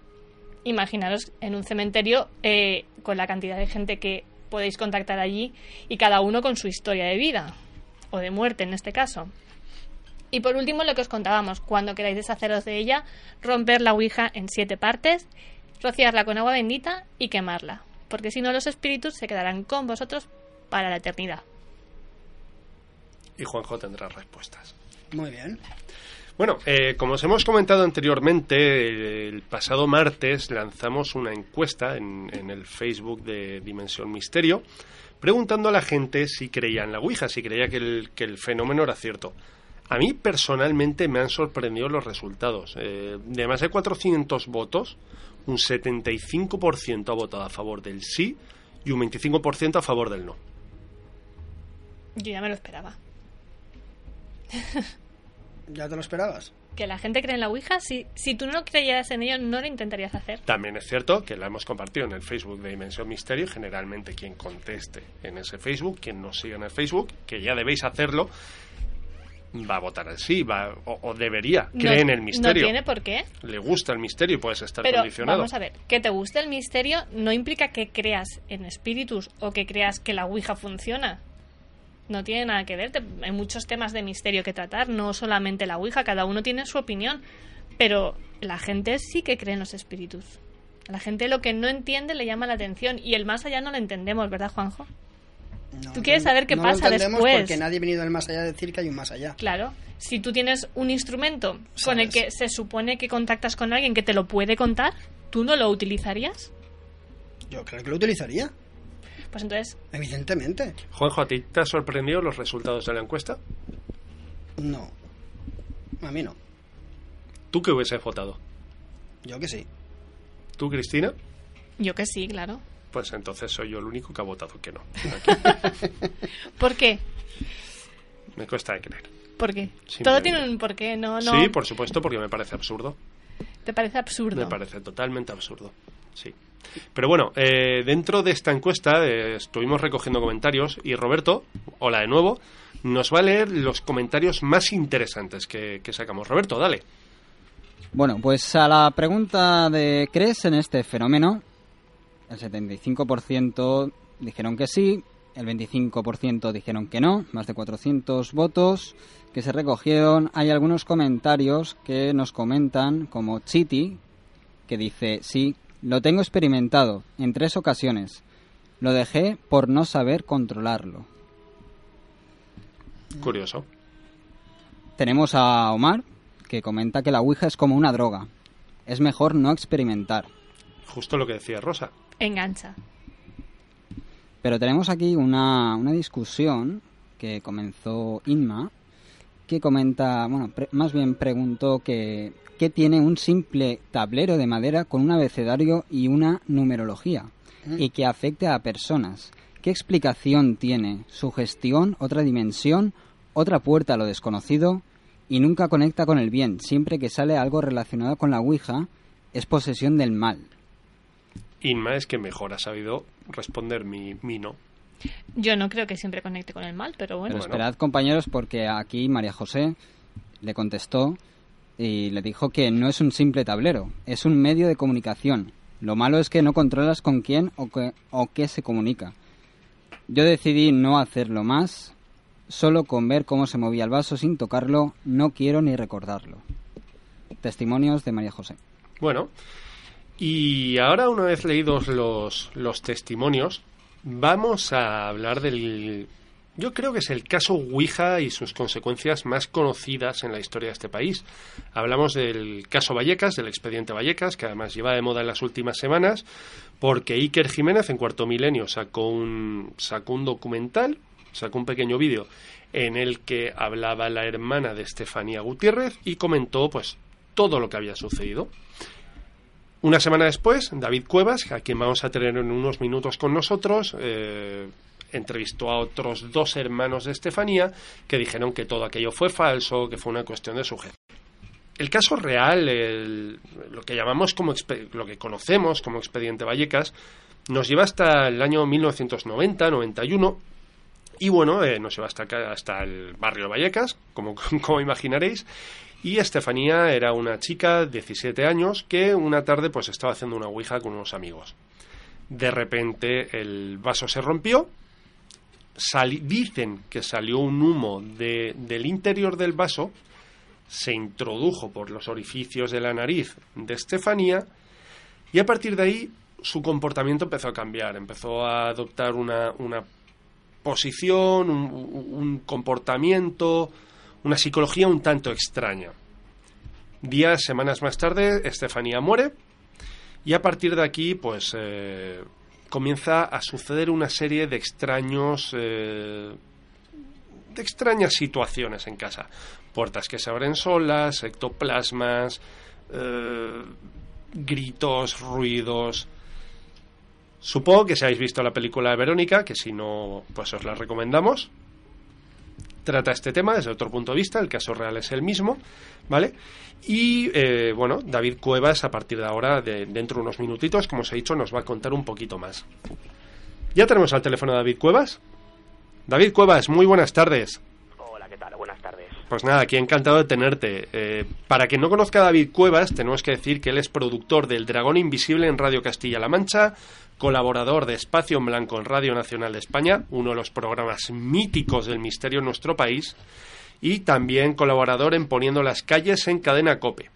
imaginaros en un cementerio eh, con la cantidad de gente que podéis contactar allí y cada uno con su historia de vida, o de muerte en este caso. Y por último, lo que os contábamos, cuando queráis deshaceros de ella, romper la Ouija en siete partes, rociarla con agua bendita y quemarla, porque si no los espíritus se quedarán con vosotros para la eternidad. Y Juanjo tendrá respuestas. Muy bien. Bueno, eh, como os hemos comentado anteriormente, el pasado martes lanzamos una encuesta en, en el Facebook de Dimensión Misterio, preguntando a la gente si creía en la Ouija, si creía que el, que el fenómeno era cierto. A mí personalmente me han sorprendido los resultados. Eh, de más de 400 votos, un 75% ha votado a favor del sí y un 25% a favor del no. Yo ya me lo esperaba. ¿Ya te lo esperabas? Que la gente cree en la Ouija, si, si tú no creyeras en ello, no lo intentarías hacer. También es cierto que la hemos compartido en el Facebook de Dimensión Misterio generalmente quien conteste en ese Facebook, quien nos siga en el Facebook, que ya debéis hacerlo, va a votar al sí, va, o, o debería, cree en el misterio. No tiene por qué. Le gusta el misterio y puedes estar Pero condicionado. vamos a ver, que te guste el misterio no implica que creas en espíritus o que creas que la Ouija funciona. No tiene nada que ver. hay muchos temas de misterio que tratar, no solamente la Ouija, cada uno tiene su opinión. Pero la gente sí que cree en los espíritus. A la gente lo que no entiende le llama la atención y el más allá no lo entendemos, ¿verdad, Juanjo? No, Tú quieres saber qué no pasa lo entendemos después. porque nadie ha venido del más allá a decir que hay un más allá. Claro, si tú tienes un instrumento con el que se supone que contactas con alguien que te lo puede contar, ¿tú no lo utilizarías? Yo creo que lo utilizaría, Pues entonces, evidentemente. Juanjo, ¿a ti te han sorprendido los resultados de la encuesta? No. A mí no. ¿Tú qué hubieses votado? Yo que sí. ¿Tú, Cristina? yo que sí, claro. Pues entonces soy yo el único que ha votado que no. ¿Por qué? Me cuesta de creer. ¿Por qué? Todo tiene un porqué, no, no. Sí, por supuesto, porque me parece absurdo. Te parece absurdo. Me parece totalmente absurdo. Sí. Pero bueno, eh, dentro de esta encuesta eh, estuvimos recogiendo comentarios y Roberto, hola de nuevo, nos va a leer los comentarios más interesantes que, que sacamos. Roberto, dale. Bueno, pues a la pregunta de ¿crees en este fenómeno? El 75% dijeron que sí, el 25% dijeron que no, más de 400 votos que se recogieron. Hay algunos comentarios que nos comentan, como Chiti, que dice, sí, lo tengo experimentado en tres ocasiones. Lo dejé por no saber controlarlo. Curioso. Tenemos a Omar, que comenta que la Ouija es como una droga. Es mejor no experimentar. Justo lo que decía Rosa. Engancha. Pero tenemos aquí una, una discusión que comenzó Inma, que comenta, bueno, pre- más bien preguntó que qué tiene un simple tablero de madera con un abecedario y una numerología y que afecte a personas. ¿Qué explicación tiene? ¿Sugestión, otra dimensión otra puerta a lo desconocido y nunca conecta con el bien. Siempre que sale algo relacionado con la Ouija, es posesión del mal. Inma es que mejor ha sabido responder mi, mi no. Yo no creo que siempre conecte con el mal, pero bueno. Pero esperad, compañeros, porque aquí María José le contestó y le dijo que no es un simple tablero, es un medio de comunicación. Lo malo es que no controlas con quién o, que, o qué se comunica. Yo decidí no hacerlo más, solo con ver cómo se movía el vaso sin tocarlo, no quiero ni recordarlo. Testimonios de María José. Bueno, y ahora una vez leídos los, los testimonios, vamos a hablar del... Yo creo que es el caso Ouija y sus consecuencias más conocidas en la historia de este país. Hablamos del caso Vallecas, del expediente Vallecas, que además lleva de moda en las últimas semanas, porque Iker Jiménez en Cuarto Milenio sacó un, sacó un documental, sacó un pequeño vídeo en el que hablaba la hermana de Estefanía Gutiérrez y comentó pues todo lo que había sucedido. Una semana después, David Cuevas, a quien vamos a tener en unos minutos con nosotros, eh, entrevistó a otros dos hermanos de Estefanía que dijeron que todo aquello fue falso, que fue una cuestión de sujeto. El caso real, lo que llamamos como lo que conocemos como expediente Vallecas, nos lleva hasta el año 1990-91 y bueno, eh, nos lleva hasta hasta el barrio de Vallecas, como, como imaginaréis. Y Estefanía era una chica de 17 años que una tarde pues estaba haciendo una ouija con unos amigos. De repente el vaso se rompió. dicen que salió un humo de- del interior del vaso, se introdujo por los orificios de la nariz de Estefanía y a partir de ahí su comportamiento empezó a cambiar, empezó a adoptar una, una posición, un comportamiento, una psicología un tanto extraña. Días, semanas más tarde, Estefanía muere y a partir de aquí, pues eh, comienza a suceder una serie de extraños, eh, de extrañas situaciones en casa. Puertas que se abren solas, ectoplasmas, eh, gritos, ruidos. Supongo que si habéis visto la película de Verónica, que si no, pues os la recomendamos. Trata este tema desde otro punto de vista, el caso real es el mismo, ¿vale? Y eh, bueno, David Cuevas, a partir de ahora, de, dentro de unos minutitos, como os he dicho, nos va a contar un poquito más. Ya tenemos al teléfono a David Cuevas. David Cuevas, muy buenas tardes. Hola, ¿qué tal? Buenas tardes. Pues nada, aquí encantado de tenerte. Eh, para quien no conozca a David Cuevas, tenemos que decir que él es productor del Dragón Invisible en Radio Castilla-La Mancha, colaborador de Espacio en Blanco en Radio Nacional de España, uno de los programas míticos del misterio en nuestro país, y también colaborador en Poniendo las calles en Cadena Cope.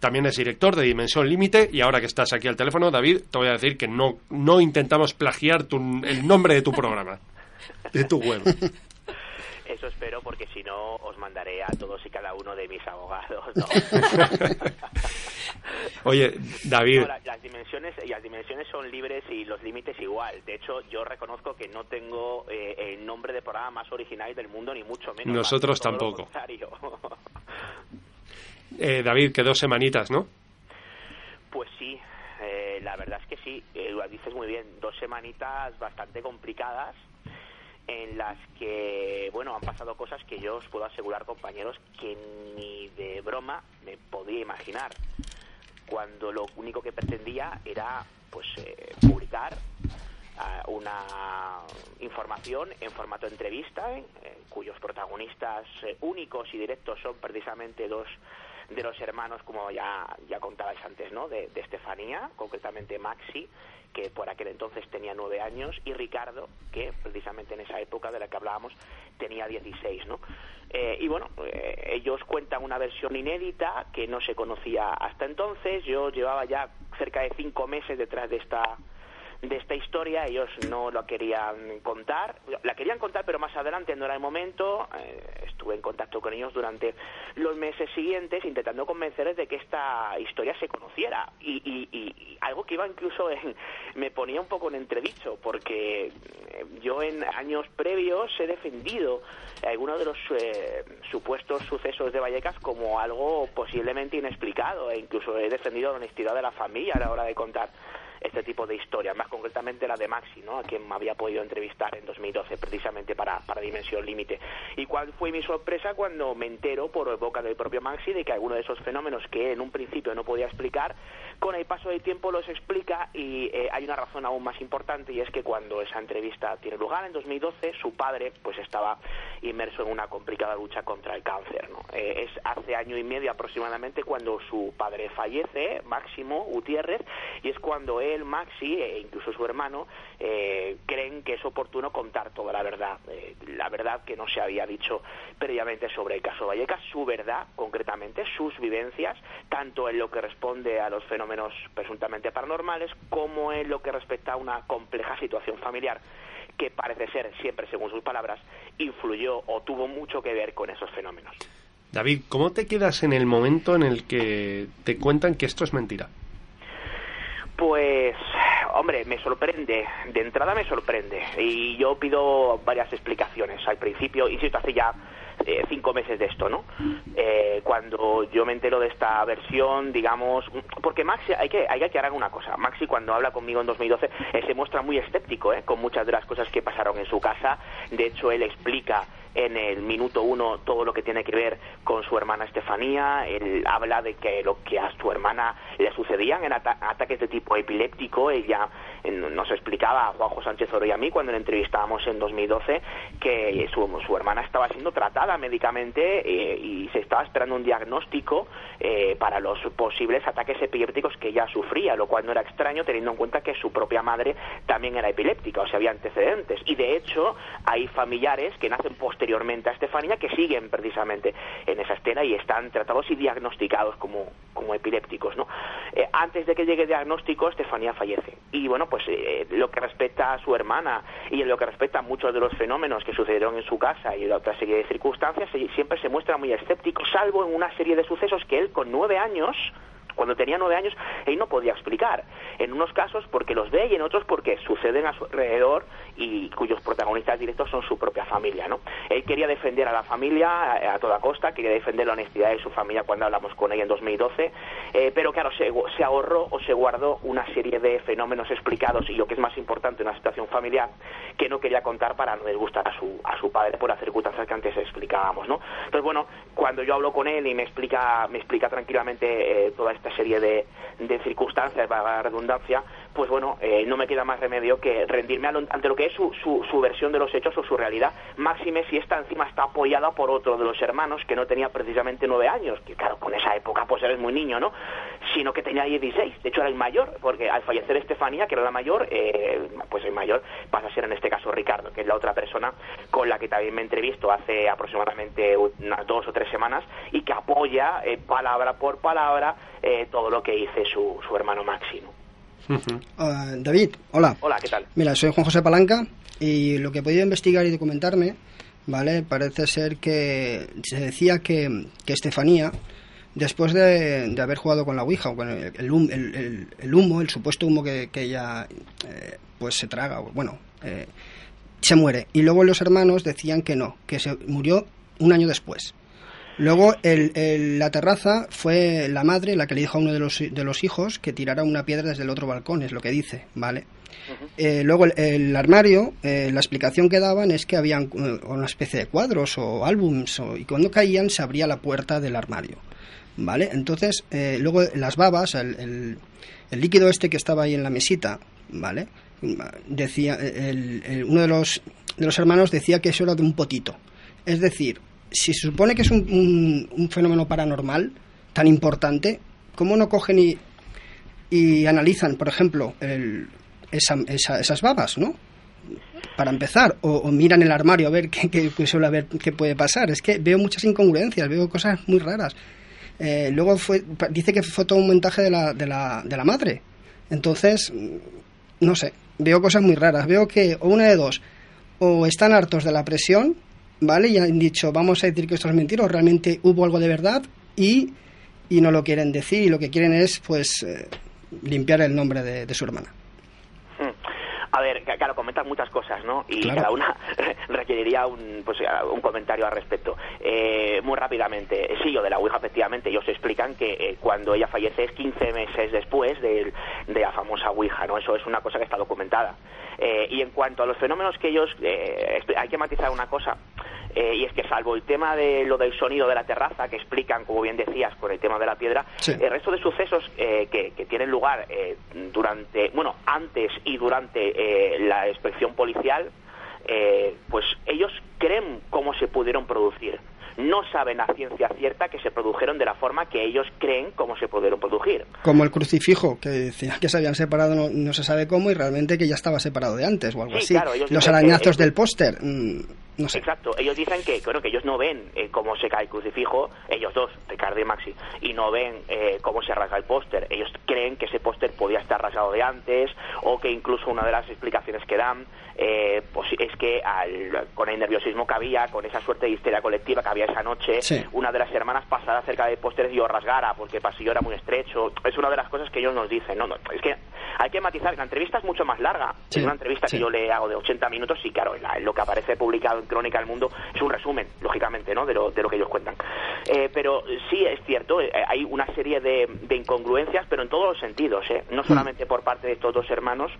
También es director de Dimensión Límite y ahora que estás aquí al teléfono, David, te voy a decir que no, no intentamos plagiar tu- el nombre de tu programa, de tu web. Eso espero porque si no os mandaré a todos y cada uno de mis abogados. ¿no? Oye, David, No, la- las dimensiones y las dimensiones son libres y los límites igual. De hecho, yo reconozco que no tengo eh, el nombre de programa más original del mundo ni mucho menos. Nosotros tampoco. eh, David, que dos semanitas, ¿no? Pues sí, eh, la verdad es que sí, eh, lo dices muy bien, dos semanitas bastante complicadas en las que, bueno, han pasado cosas que yo os puedo asegurar, compañeros, que ni de broma me podía imaginar. Cuando lo único que pretendía era, pues, eh, publicar ah, una información en formato entrevista, eh, cuyos protagonistas eh, únicos y directos son precisamente dos de los hermanos, como ya, ya contabais antes, ¿no? De Estefanía, concretamente Maxi, que por aquel entonces tenía nueve años, y Ricardo, que precisamente en esa época de la que hablábamos tenía 16, ¿no? Eh, y bueno, eh, ellos cuentan una versión inédita que no se conocía hasta entonces. Yo llevaba ya cerca de cinco meses detrás de esta de esta historia, ellos no lo querían contar, la querían contar pero más adelante no era el momento, Eh, estuve en contacto con ellos durante los meses siguientes intentando convencerles de que esta historia se conociera. Y, y- y- y algo que iba incluso en, me ponía un poco en entredicho porque eh, yo en años previos he defendido algunos de los eh, supuestos sucesos de Vallecas como algo posiblemente inexplicado e incluso he defendido la honestidad de la familia a la hora de contar este tipo de historias, más concretamente la de Maxi, ¿no? a quien me había podido entrevistar en 2012 precisamente para, para Dimensión Límite. ¿Y cuál fue mi sorpresa cuando me entero por boca del propio Maxi de que alguno de esos fenómenos que en un principio no podía explicar, con el paso del tiempo los explica y eh, hay una razón aún más importante y es que cuando esa entrevista tiene lugar en 2012, su padre pues estaba inmerso en una complicada lucha contra el cáncer. ¿no? Eh, es hace año y medio aproximadamente cuando su padre fallece, Máximo Gutiérrez, y es cuando él, Maxi, e incluso su hermano, eh, creen que es oportuno contar toda la verdad, eh, la verdad que no se había dicho previamente sobre el caso Vallecas, su verdad concretamente, sus vivencias, tanto en lo que responde a los fenómenos presuntamente paranormales como en lo que respecta a una compleja situación familiar que parece ser, siempre según sus palabras, influyó o tuvo mucho que ver con esos fenómenos. David, ¿cómo te quedas en el momento en el que te cuentan que esto es mentira? Pues, hombre, me sorprende. De entrada me sorprende. Y yo pido varias explicaciones. Al principio, insisto, hace ya eh, cinco meses de esto, ¿no? Eh, cuando yo me entero de esta versión, digamos, porque Maxi, hay que, hay que aclarar una cosa, Maxi cuando habla conmigo en 2012 eh, se muestra muy escéptico con muchas de las cosas que pasaron en su casa, de hecho él explica en el minuto uno todo lo que tiene que ver con su hermana Estefanía. Él habla de que lo que a su hermana le sucedían en ataques de tipo epiléptico. Ella nos explicaba a Juanjo Sánchez Oro y a mí cuando le entrevistábamos en 2012 que su, su hermana estaba siendo tratada médicamente eh, y se estaba esperando un diagnóstico eh, para los posibles ataques epilépticos que ella sufría, lo cual no era extraño teniendo en cuenta que su propia madre también era epiléptica, o sea, había antecedentes. Y de hecho, hay familiares que nacen a Estefanía que siguen precisamente en esa escena y están tratados y diagnosticados como, como epilépticos. ¿no? Eh, antes de que llegue el diagnóstico, Estefanía fallece. Y bueno, pues eh, lo que respecta a su hermana y en lo que respecta a muchos de los fenómenos que sucedieron en su casa y en otra serie de circunstancias, siempre se muestra muy escéptico, salvo en una serie de sucesos que él con nueve años cuando tenía nueve años, él no podía explicar. En unos casos porque los ve y en otros porque suceden a su alrededor y cuyos protagonistas directos son su propia familia, ¿no? Él quería defender a la familia a, toda costa, quería defender la honestidad de su familia cuando hablamos con ella en 2012, eh, pero claro, se, se, ahorró o se guardó una serie de fenómenos explicados y lo que es más importante, una situación familiar que no quería contar para no disgustar a su, a su padre por las circunstancias que antes explicábamos, ¿no? Entonces, bueno, cuando yo hablo con él y me explica, me explica tranquilamente eh, toda esta serie de, de circunstancias, para la redundancia, pues bueno, eh, no me queda más remedio que rendirme ante lo que es su, su, versión de los hechos o su realidad. Máxime si esta encima está apoyada por otro de los hermanos que no tenía precisamente nueve años, que claro, con esa época pues eres muy niño, ¿no? Sino que tenía 16, de hecho era el mayor, porque al fallecer Estefanía, que era la mayor, eh, pues el mayor pasa a ser en este caso Ricardo, que es la otra persona con la que también me entrevisto hace aproximadamente unas dos o tres semanas y que apoya eh, palabra por palabra todo lo que dice su, su hermano Máximo. Ah, David, hola. Hola, ¿qué tal? Mira, soy Juan José Palanca y lo que he podido investigar y documentarme, ¿vale? Parece ser que se decía que, que Estefanía, después de, haber jugado con la Ouija o con el, humo, el supuesto humo que, ella eh, pues se traga, bueno, eh, se muere. Y luego los hermanos decían que no, que se murió un año después. Luego, el, la terraza fue la madre la que le dijo a uno de los, de los hijos que tirara una piedra desde el otro balcón, es lo que dice, ¿vale? Eh, luego, el, armario, eh, la explicación que daban es que habían eh, una especie de cuadros o álbums, y cuando caían se abría la puerta del armario, ¿vale? Entonces, luego las babas, el, el, líquido este que estaba ahí en la mesita, ¿vale? Decía, uno de los, de los hermanos decía que eso era de un potito. Es decir, si se supone que es un, un, fenómeno paranormal tan importante, ¿cómo no cogen y, y analizan, por ejemplo, el, esa, esas babas, ¿no? Para empezar, o, miran el armario a ver qué, qué, suele haber, qué puede pasar. Es que veo muchas incongruencias, veo cosas muy raras. Eh, luego fue, dice que fue todo un montaje de la, de, la, de la madre. Entonces, no sé, veo cosas muy raras. Veo que, o una de dos, o están hartos de la presión ¿vale? Y han dicho, vamos a decir que esto es mentira, o realmente hubo algo de verdad y, y no lo quieren decir y lo que quieren es, pues, eh, limpiar el nombre de, su hermana. Hmm. A ver, claro, comentas muchas cosas, ¿no? Y cada una requeriría un, pues, un comentario al respecto. Eh, muy rápidamente, sí, yo de la Ouija, efectivamente, ellos explican que eh, cuando ella fallece es 15 meses después de, de, la famosa Ouija, ¿no? Eso es una cosa que está documentada. Eh, y en cuanto a los fenómenos que ellos... hay que matizar una cosa. Eh, y es que salvo el tema de lo del sonido de la terraza que explican, como bien decías, con el tema de la piedra, el resto de sucesos eh, que, tienen lugar eh, durante, bueno, antes y durante la inspección policial, pues ellos creen cómo se pudieron producir no saben a ciencia cierta que se produjeron de la forma que ellos creen cómo se pudieron producir. Como el crucifijo, que decían que se habían separado no, se sabe cómo y realmente que ya estaba separado de antes o algo así. Los arañazos del póster. Mm, no sé. Exacto, ellos dicen que, bueno, que ellos no ven eh, cómo se cae el crucifijo, ellos dos, Ricardo y Maxi, y no ven eh, cómo se rasga el póster. Ellos creen que ese póster podía estar rasgado de antes o que incluso una de las explicaciones que dan eh, pues es que con el nerviosismo que había, con esa suerte de histeria colectiva que había esa noche, una de las hermanas pasara cerca del póster y lo rasgara porque el pasillo era muy estrecho. Es una de las cosas que ellos nos dicen. No, es que hay que matizar, la entrevista es mucho más larga. Es una entrevista que yo le hago de 80 minutos y claro, lo que aparece publicado Crónica del Mundo es un resumen, lógicamente, ¿no? de, lo, de lo que ellos cuentan. Eh, pero sí es cierto, eh, hay una serie de, incongruencias, pero en todos los sentidos, ¿eh? no mm. solamente por parte de estos dos hermanos,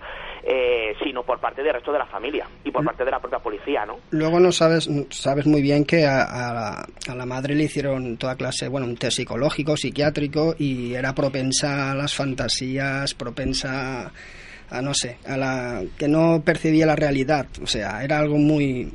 sino por parte del resto de la familia y por mm. parte de la propia policía, ¿no? Luego no sabes, sabes muy bien que a, la, madre le hicieron toda clase, bueno, un test psicológico, psiquiátrico y era propensa a las fantasías, propensa a no sé, a la que no percibía la realidad, o sea, era algo muy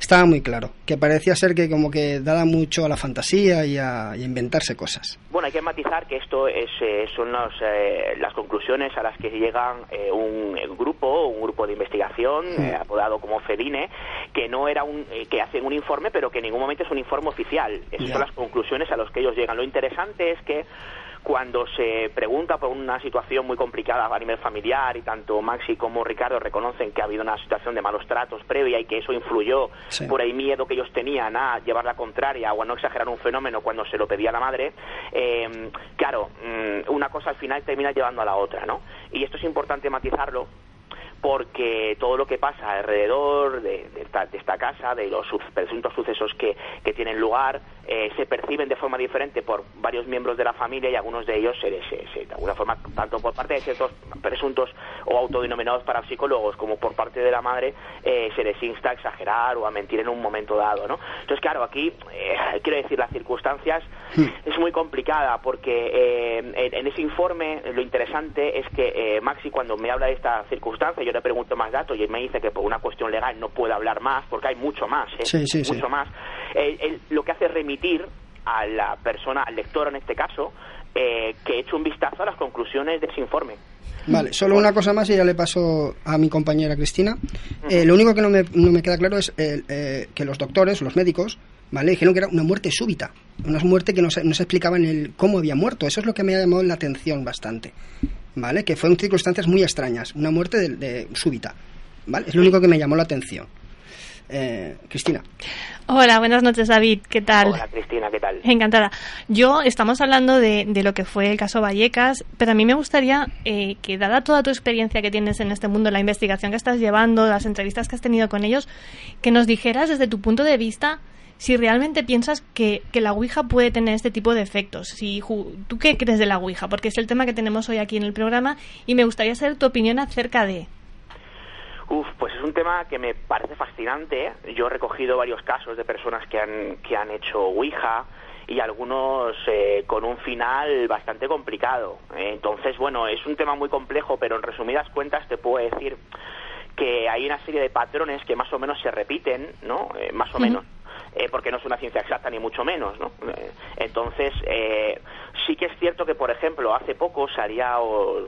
estaba muy claro, que parecía ser que como que daba mucho a la fantasía y a, inventarse cosas. Bueno, hay que matizar que esto es, eh, son eh, las conclusiones a las que llegan eh, un, grupo, un grupo de investigación apodado como FEDINE, que no era un, que hacen un informe, pero que en ningún momento es un informe oficial. Esas son las conclusiones a las que ellos llegan. Lo interesante es que cuando se pregunta por una situación muy complicada a nivel familiar y tanto Maxi como Ricardo reconocen que ha habido una situación de malos tratos previa y que eso influyó por el miedo que ellos tenían a llevar la contraria o a no exagerar un fenómeno cuando se lo pedía la madre, eh, claro, mm, una cosa al final termina llevando a la otra, ¿no? Y esto es importante matizarlo porque todo lo que pasa alrededor de, esta, casa, de los presuntos sucesos que, tienen lugar, eh, se perciben de forma diferente por varios miembros de la familia y algunos de ellos, se, de alguna forma, tanto por parte de ciertos presuntos o autodenominados parapsicólogos como por parte de la madre, eh, se les insta a exagerar o a mentir en un momento dado. ¿no? Entonces, claro, aquí, eh, quiero decir, las circunstancias es muy complicada porque en, ese informe lo interesante es que Maxi, cuando me habla de esta circunstancia, yo le pregunto más datos y él me dice que por una cuestión legal no puede hablar más, porque hay mucho más, ¿eh? mucho más. Él, lo que hace es remitir a la persona, al lector en este caso, eh, que eche un vistazo a las conclusiones de ese informe. Vale, solo una cosa más y ya le paso a mi compañera Cristina. Eh, lo único que no me, no me, queda claro es eh, que los doctores, los médicos, ¿vale? Dijeron que era una muerte súbita, una muerte que no se, no se explicaba en el cómo había muerto. Eso es lo que me ha llamado la atención bastante. ¿Vale? Que fue en circunstancias muy extrañas, una muerte de, súbita, ¿vale? Es lo único que me llamó la atención. Eh, Cristina. Hola, buenas noches, David. ¿Qué tal? Hola, Cristina, ¿qué tal? Encantada. Yo, estamos hablando de, lo que fue el caso Vallecas, pero a mí me gustaría eh, que, dada toda tu experiencia que tienes en este mundo, la investigación que estás llevando, las entrevistas que has tenido con ellos, que nos dijeras desde tu punto de vista si realmente piensas que, la Ouija puede tener este tipo de efectos. Si, ¿Tú qué crees de la Ouija? Porque es el tema que tenemos hoy aquí en el programa y me gustaría saber tu opinión acerca de... Uf, pues es un tema que me parece fascinante. Yo he recogido varios casos de personas que han, que han hecho Ouija y algunos eh, con un final bastante complicado. Entonces, bueno, es un tema muy complejo, pero en resumidas cuentas te puedo decir que hay una serie de patrones que más o menos se repiten, ¿no? Eh, más o menos eh, porque no es una ciencia exacta ni mucho menos, ¿no? Eh, entonces, eh, sí que es cierto que, por ejemplo, hace poco salía o,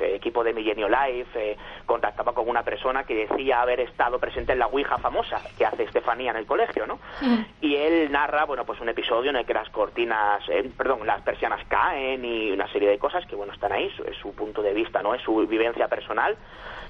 el equipo de Milenio Life contactaba con una persona que decía haber estado presente en la Ouija famosa que hace Estefanía en el colegio, ¿no? Y él narra, bueno, pues un episodio en el que las cortinas, perdón, las persianas caen y una serie de cosas que, bueno, están ahí, es su punto de vista, ¿no? Es su vivencia personal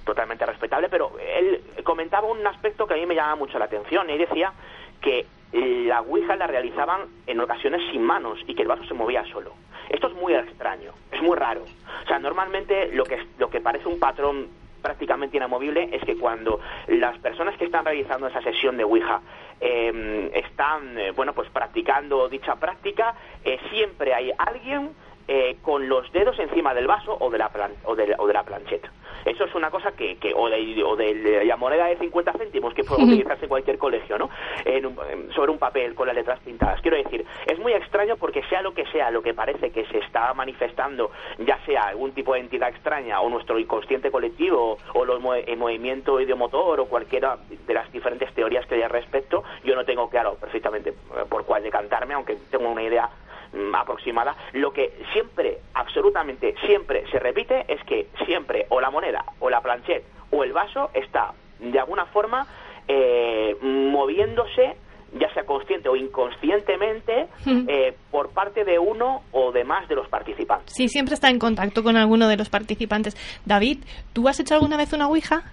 totalmente respetable, pero él comentaba un aspecto que a mí me llama mucho la atención y decía que la Ouija la realizaban en ocasiones sin manos y que el vaso se movía solo. Esto es muy extraño, es muy raro. O sea, normalmente lo que, lo que parece un patrón prácticamente inamovible es que cuando las personas que están realizando esa sesión de Ouija eh, están, bueno, pues practicando dicha práctica, eh, siempre hay alguien eh, con los dedos encima del vaso o de la, plan- o de, o de la plancheta. Eso es una cosa que, que o, de, o de la moneda de 50 céntimos que puede utilizarse en cualquier colegio, ¿no? En un- sobre un papel con las letras pintadas. Quiero decir, es muy extraño porque sea lo que sea lo que parece que se está manifestando, ya sea algún tipo de entidad extraña o nuestro inconsciente colectivo o los el movimiento idiomotor o cualquiera de las diferentes teorías que hay al respecto, yo no tengo claro perfectamente eh, por cuál decantarme, aunque tengo una idea mm, aproximada. Lo que siempre, absolutamente siempre se repite es que siempre o la moneda o la planchette o el vaso está de alguna forma eh, moviéndose ya sea consciente o inconscientemente eh, por parte de uno o de más de los participantes. Sí, siempre está en contacto con alguno de los participantes. David, ¿tú has hecho alguna vez una Ouija?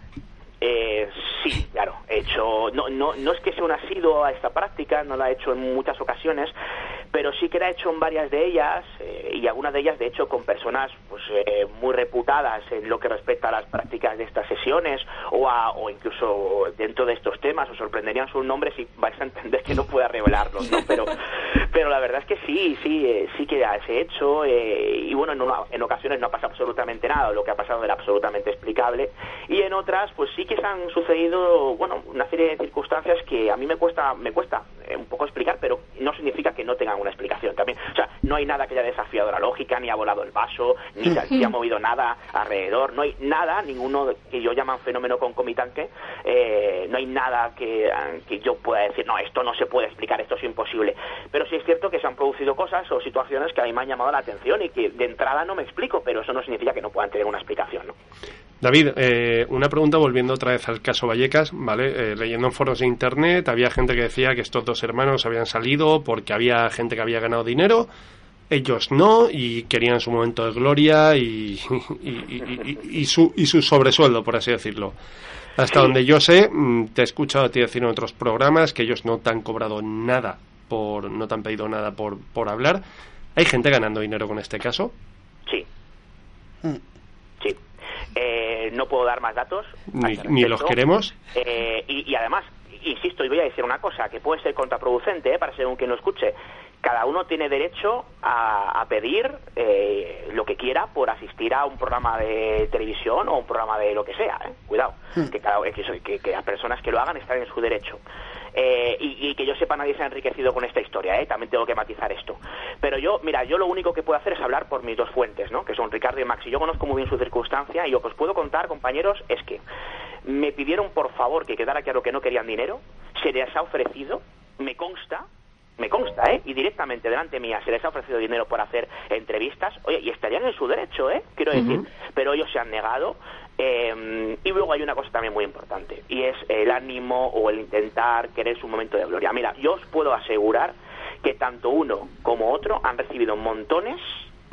Eh, sí, claro, he hecho, no, no, no es que sea un asiduo a esta práctica, no la he hecho en muchas ocasiones, pero sí que la he hecho en varias de ellas eh, y algunas de ellas de hecho con personas pues eh, muy reputadas en lo que respecta a las prácticas de estas sesiones o, a, o incluso dentro de estos temas os sorprenderían sus nombres y vais a entender que no pueda revelarlos, ¿no? Pero, pero la verdad es que sí, sí, eh, sí que las he hecho eh, y bueno, en, una- en ocasiones no pasa absolutamente nada, lo que ha pasado era absolutamente explicable y en otras pues sí que se han sucedido, bueno, una serie de circunstancias que a mí me cuesta, me cuesta eh, un poco explicar, pero no significa que no tengan una explicación también. O sea, no hay nada que haya desafiado la lógica, ni ha volado el vaso, ni se, ha movido nada alrededor, no hay nada, ninguno que yo llaman fenómeno concomitante, eh, no hay nada que, que yo pueda decir, no, esto no se puede explicar, esto es imposible. Pero sí es cierto que se han producido cosas o situaciones que a mí me han llamado la atención y que de entrada no me explico, pero eso no significa que no puedan tener una explicación, ¿no? David, eh, una pregunta volviendo otra vez al caso Vallecas, ¿vale? Eh, leyendo en foros de internet, había gente que decía que estos dos hermanos habían salido porque había gente que había ganado dinero, ellos no, y querían su momento de gloria y, y, y- y- y su, y su sobresueldo, por así decirlo. Hasta donde yo sé, mm, te he escuchado a ti decir en otros programas que ellos no te han cobrado nada por, no te han pedido nada por, por hablar. ¿Hay gente ganando dinero con este caso? Sí, Mm. sí. Eh, no puedo dar más datos. Ni, ni los queremos. Eh, y, y además, insisto, y voy a decir una cosa que puede ser contraproducente eh, para según quien lo escuche. Cada uno tiene derecho a, a pedir eh, lo que quiera por asistir a un programa de televisión o un programa de lo que sea. eh. Cuidado, que, cada, que, que las personas que lo hagan están en su derecho. Eh, y, y que yo sepa nadie se ha enriquecido con esta historia, ¿eh? también tengo que matizar esto. Pero yo, mira, yo lo único que puedo hacer es hablar por mis dos fuentes, ¿no? que son Ricardo y Maxi. Yo conozco muy bien su circunstancia y lo que os puedo contar, compañeros, es que me pidieron por favor que quedara claro que no querían dinero, se les ha ofrecido, me consta, me consta, ¿eh? Y directamente delante mía se les ha ofrecido dinero por hacer entrevistas. Oye, y estarían en su derecho, ¿eh? Quiero decir, pero ellos se han negado. eh, y luego hay una cosa también muy importante, y es el ánimo o el intentar querer su momento de gloria. Mira, yo os puedo asegurar que tanto uno como otro han recibido montones,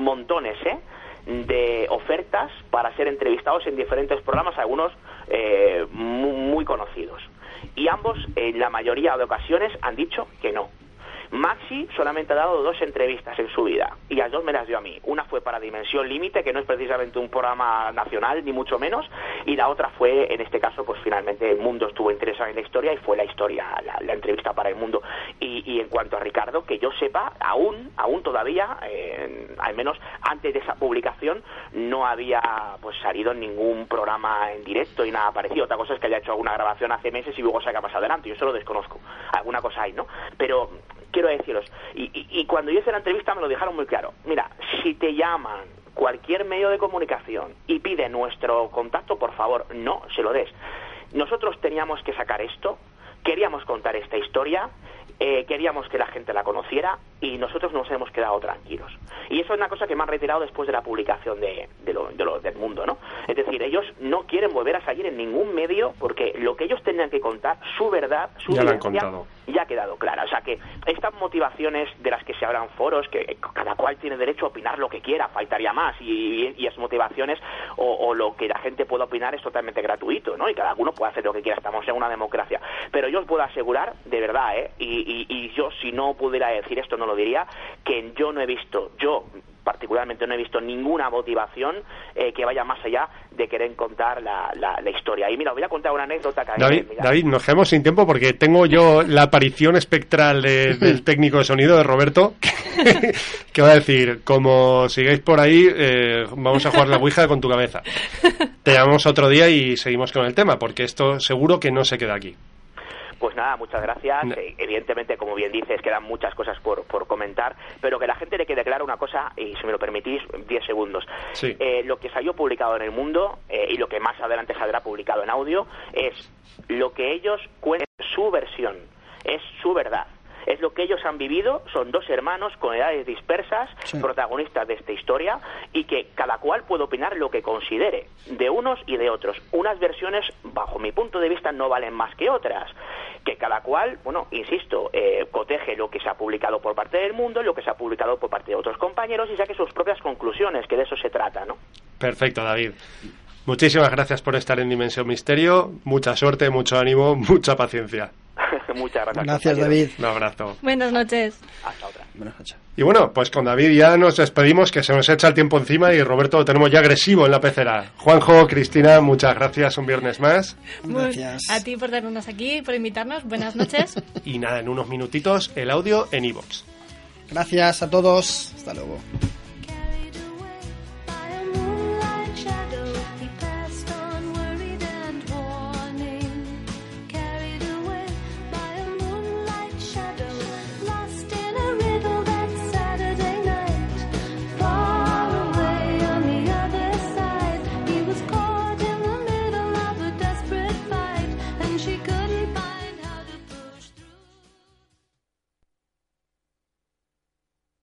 montones, ¿eh? de ofertas para ser entrevistados en diferentes programas, algunos eh, mu- muy conocidos. Y ambos, en la mayoría de ocasiones, han dicho que no. Maxi solamente ha dado dos entrevistas en su vida y las dos me las dio a mí. Una fue para Dimensión Límite, que no es precisamente un programa nacional, ni mucho menos, y la otra fue, en este caso, pues finalmente El Mundo estuvo interesado en la historia y fue la historia, la, entrevista para El Mundo. Y, y en cuanto a Ricardo, que yo sepa, aún, aún todavía, al menos antes de esa publicación, no había pues salido en ningún programa en directo y nada parecido. Otra cosa es que haya hecho alguna grabación hace meses y luego se haya más adelante. Yo eso lo desconozco. Alguna cosa hay, ¿no? Pero quiero deciros, y, y- cuando yo hice la entrevista me lo dejaron muy claro. Mira, si te llaman cualquier medio de comunicación y pide nuestro contacto, por favor, no se lo des. Nosotros teníamos que sacar esto, queríamos contar esta historia, eh, queríamos que la gente la conociera y nosotros nos hemos quedado tranquilos. Y eso es una cosa que me han reiterado después de la publicación de, de lo, de lo- del mundo, ¿no? Es decir, ellos no quieren volver a salir en ningún medio porque lo que ellos tenían que contar, su verdad, su Ya ya ha quedado clara. O sea que estas motivaciones de las que se hablan foros, que cada cual tiene derecho a opinar lo que quiera, faltaría más, y, y esas motivaciones o, o lo que la gente pueda opinar es totalmente gratuito, ¿no? Y cada uno puede hacer lo que quiera, estamos en una democracia. Pero yo os puedo asegurar, de verdad, ¿eh? Y, y- y yo si no pudiera decir esto no lo diría, que yo no he visto, yo particularmente no he visto ninguna motivación eh, que vaya más allá de querer contar la, la, la historia. Y mira, os voy a contar una anécdota que David, me- mira, David, nos quedamos sin tiempo porque tengo yo la aparición espectral de- del técnico de sonido de Roberto, que, que va a decir, como sigáis por ahí, eh, vamos a jugar la Ouija con tu cabeza. Te llamamos otro día y seguimos con el tema, porque esto seguro que no se queda aquí. Pues nada, muchas gracias. No. Eh, evidentemente, como bien dices, quedan muchas cosas por, por comentar, pero que la gente le quede clara una cosa, y si me lo permitís, 10 segundos. Sí. Eh, lo que salió publicado en el mundo eh, y lo que más adelante saldrá publicado en audio es lo que ellos cuentan, su versión, es su verdad. Es lo que ellos han vivido, son dos hermanos con edades dispersas, Sí. protagonistas de esta historia, y que cada cual puede opinar lo que considere, de unos y de otros. Unas versiones, bajo mi punto de vista, no valen más que otras. Que cada cual, bueno, insisto, eh, coteje lo que se ha publicado por parte del mundo, lo que se ha publicado por parte de otros compañeros y saque sus propias conclusiones, que de eso se trata, ¿no? Perfecto, David. Muchísimas gracias por estar en Dimensión Misterio. Mucha suerte, mucho ánimo, mucha paciencia. Muchas gracias. Gracias. David. Un abrazo. Buenas noches. Hasta otra. Buenas noches. Y bueno, pues con David ya nos despedimos, que se nos echa el tiempo encima y Roberto lo tenemos ya agresivo en la pecera. Juanjo, Cristina, muchas gracias un viernes más. Gracias. A ti por tenernos aquí, por invitarnos. Buenas noches. Y nada, en unos minutitos el audio en iVoox. Gracias a todos. Hasta luego.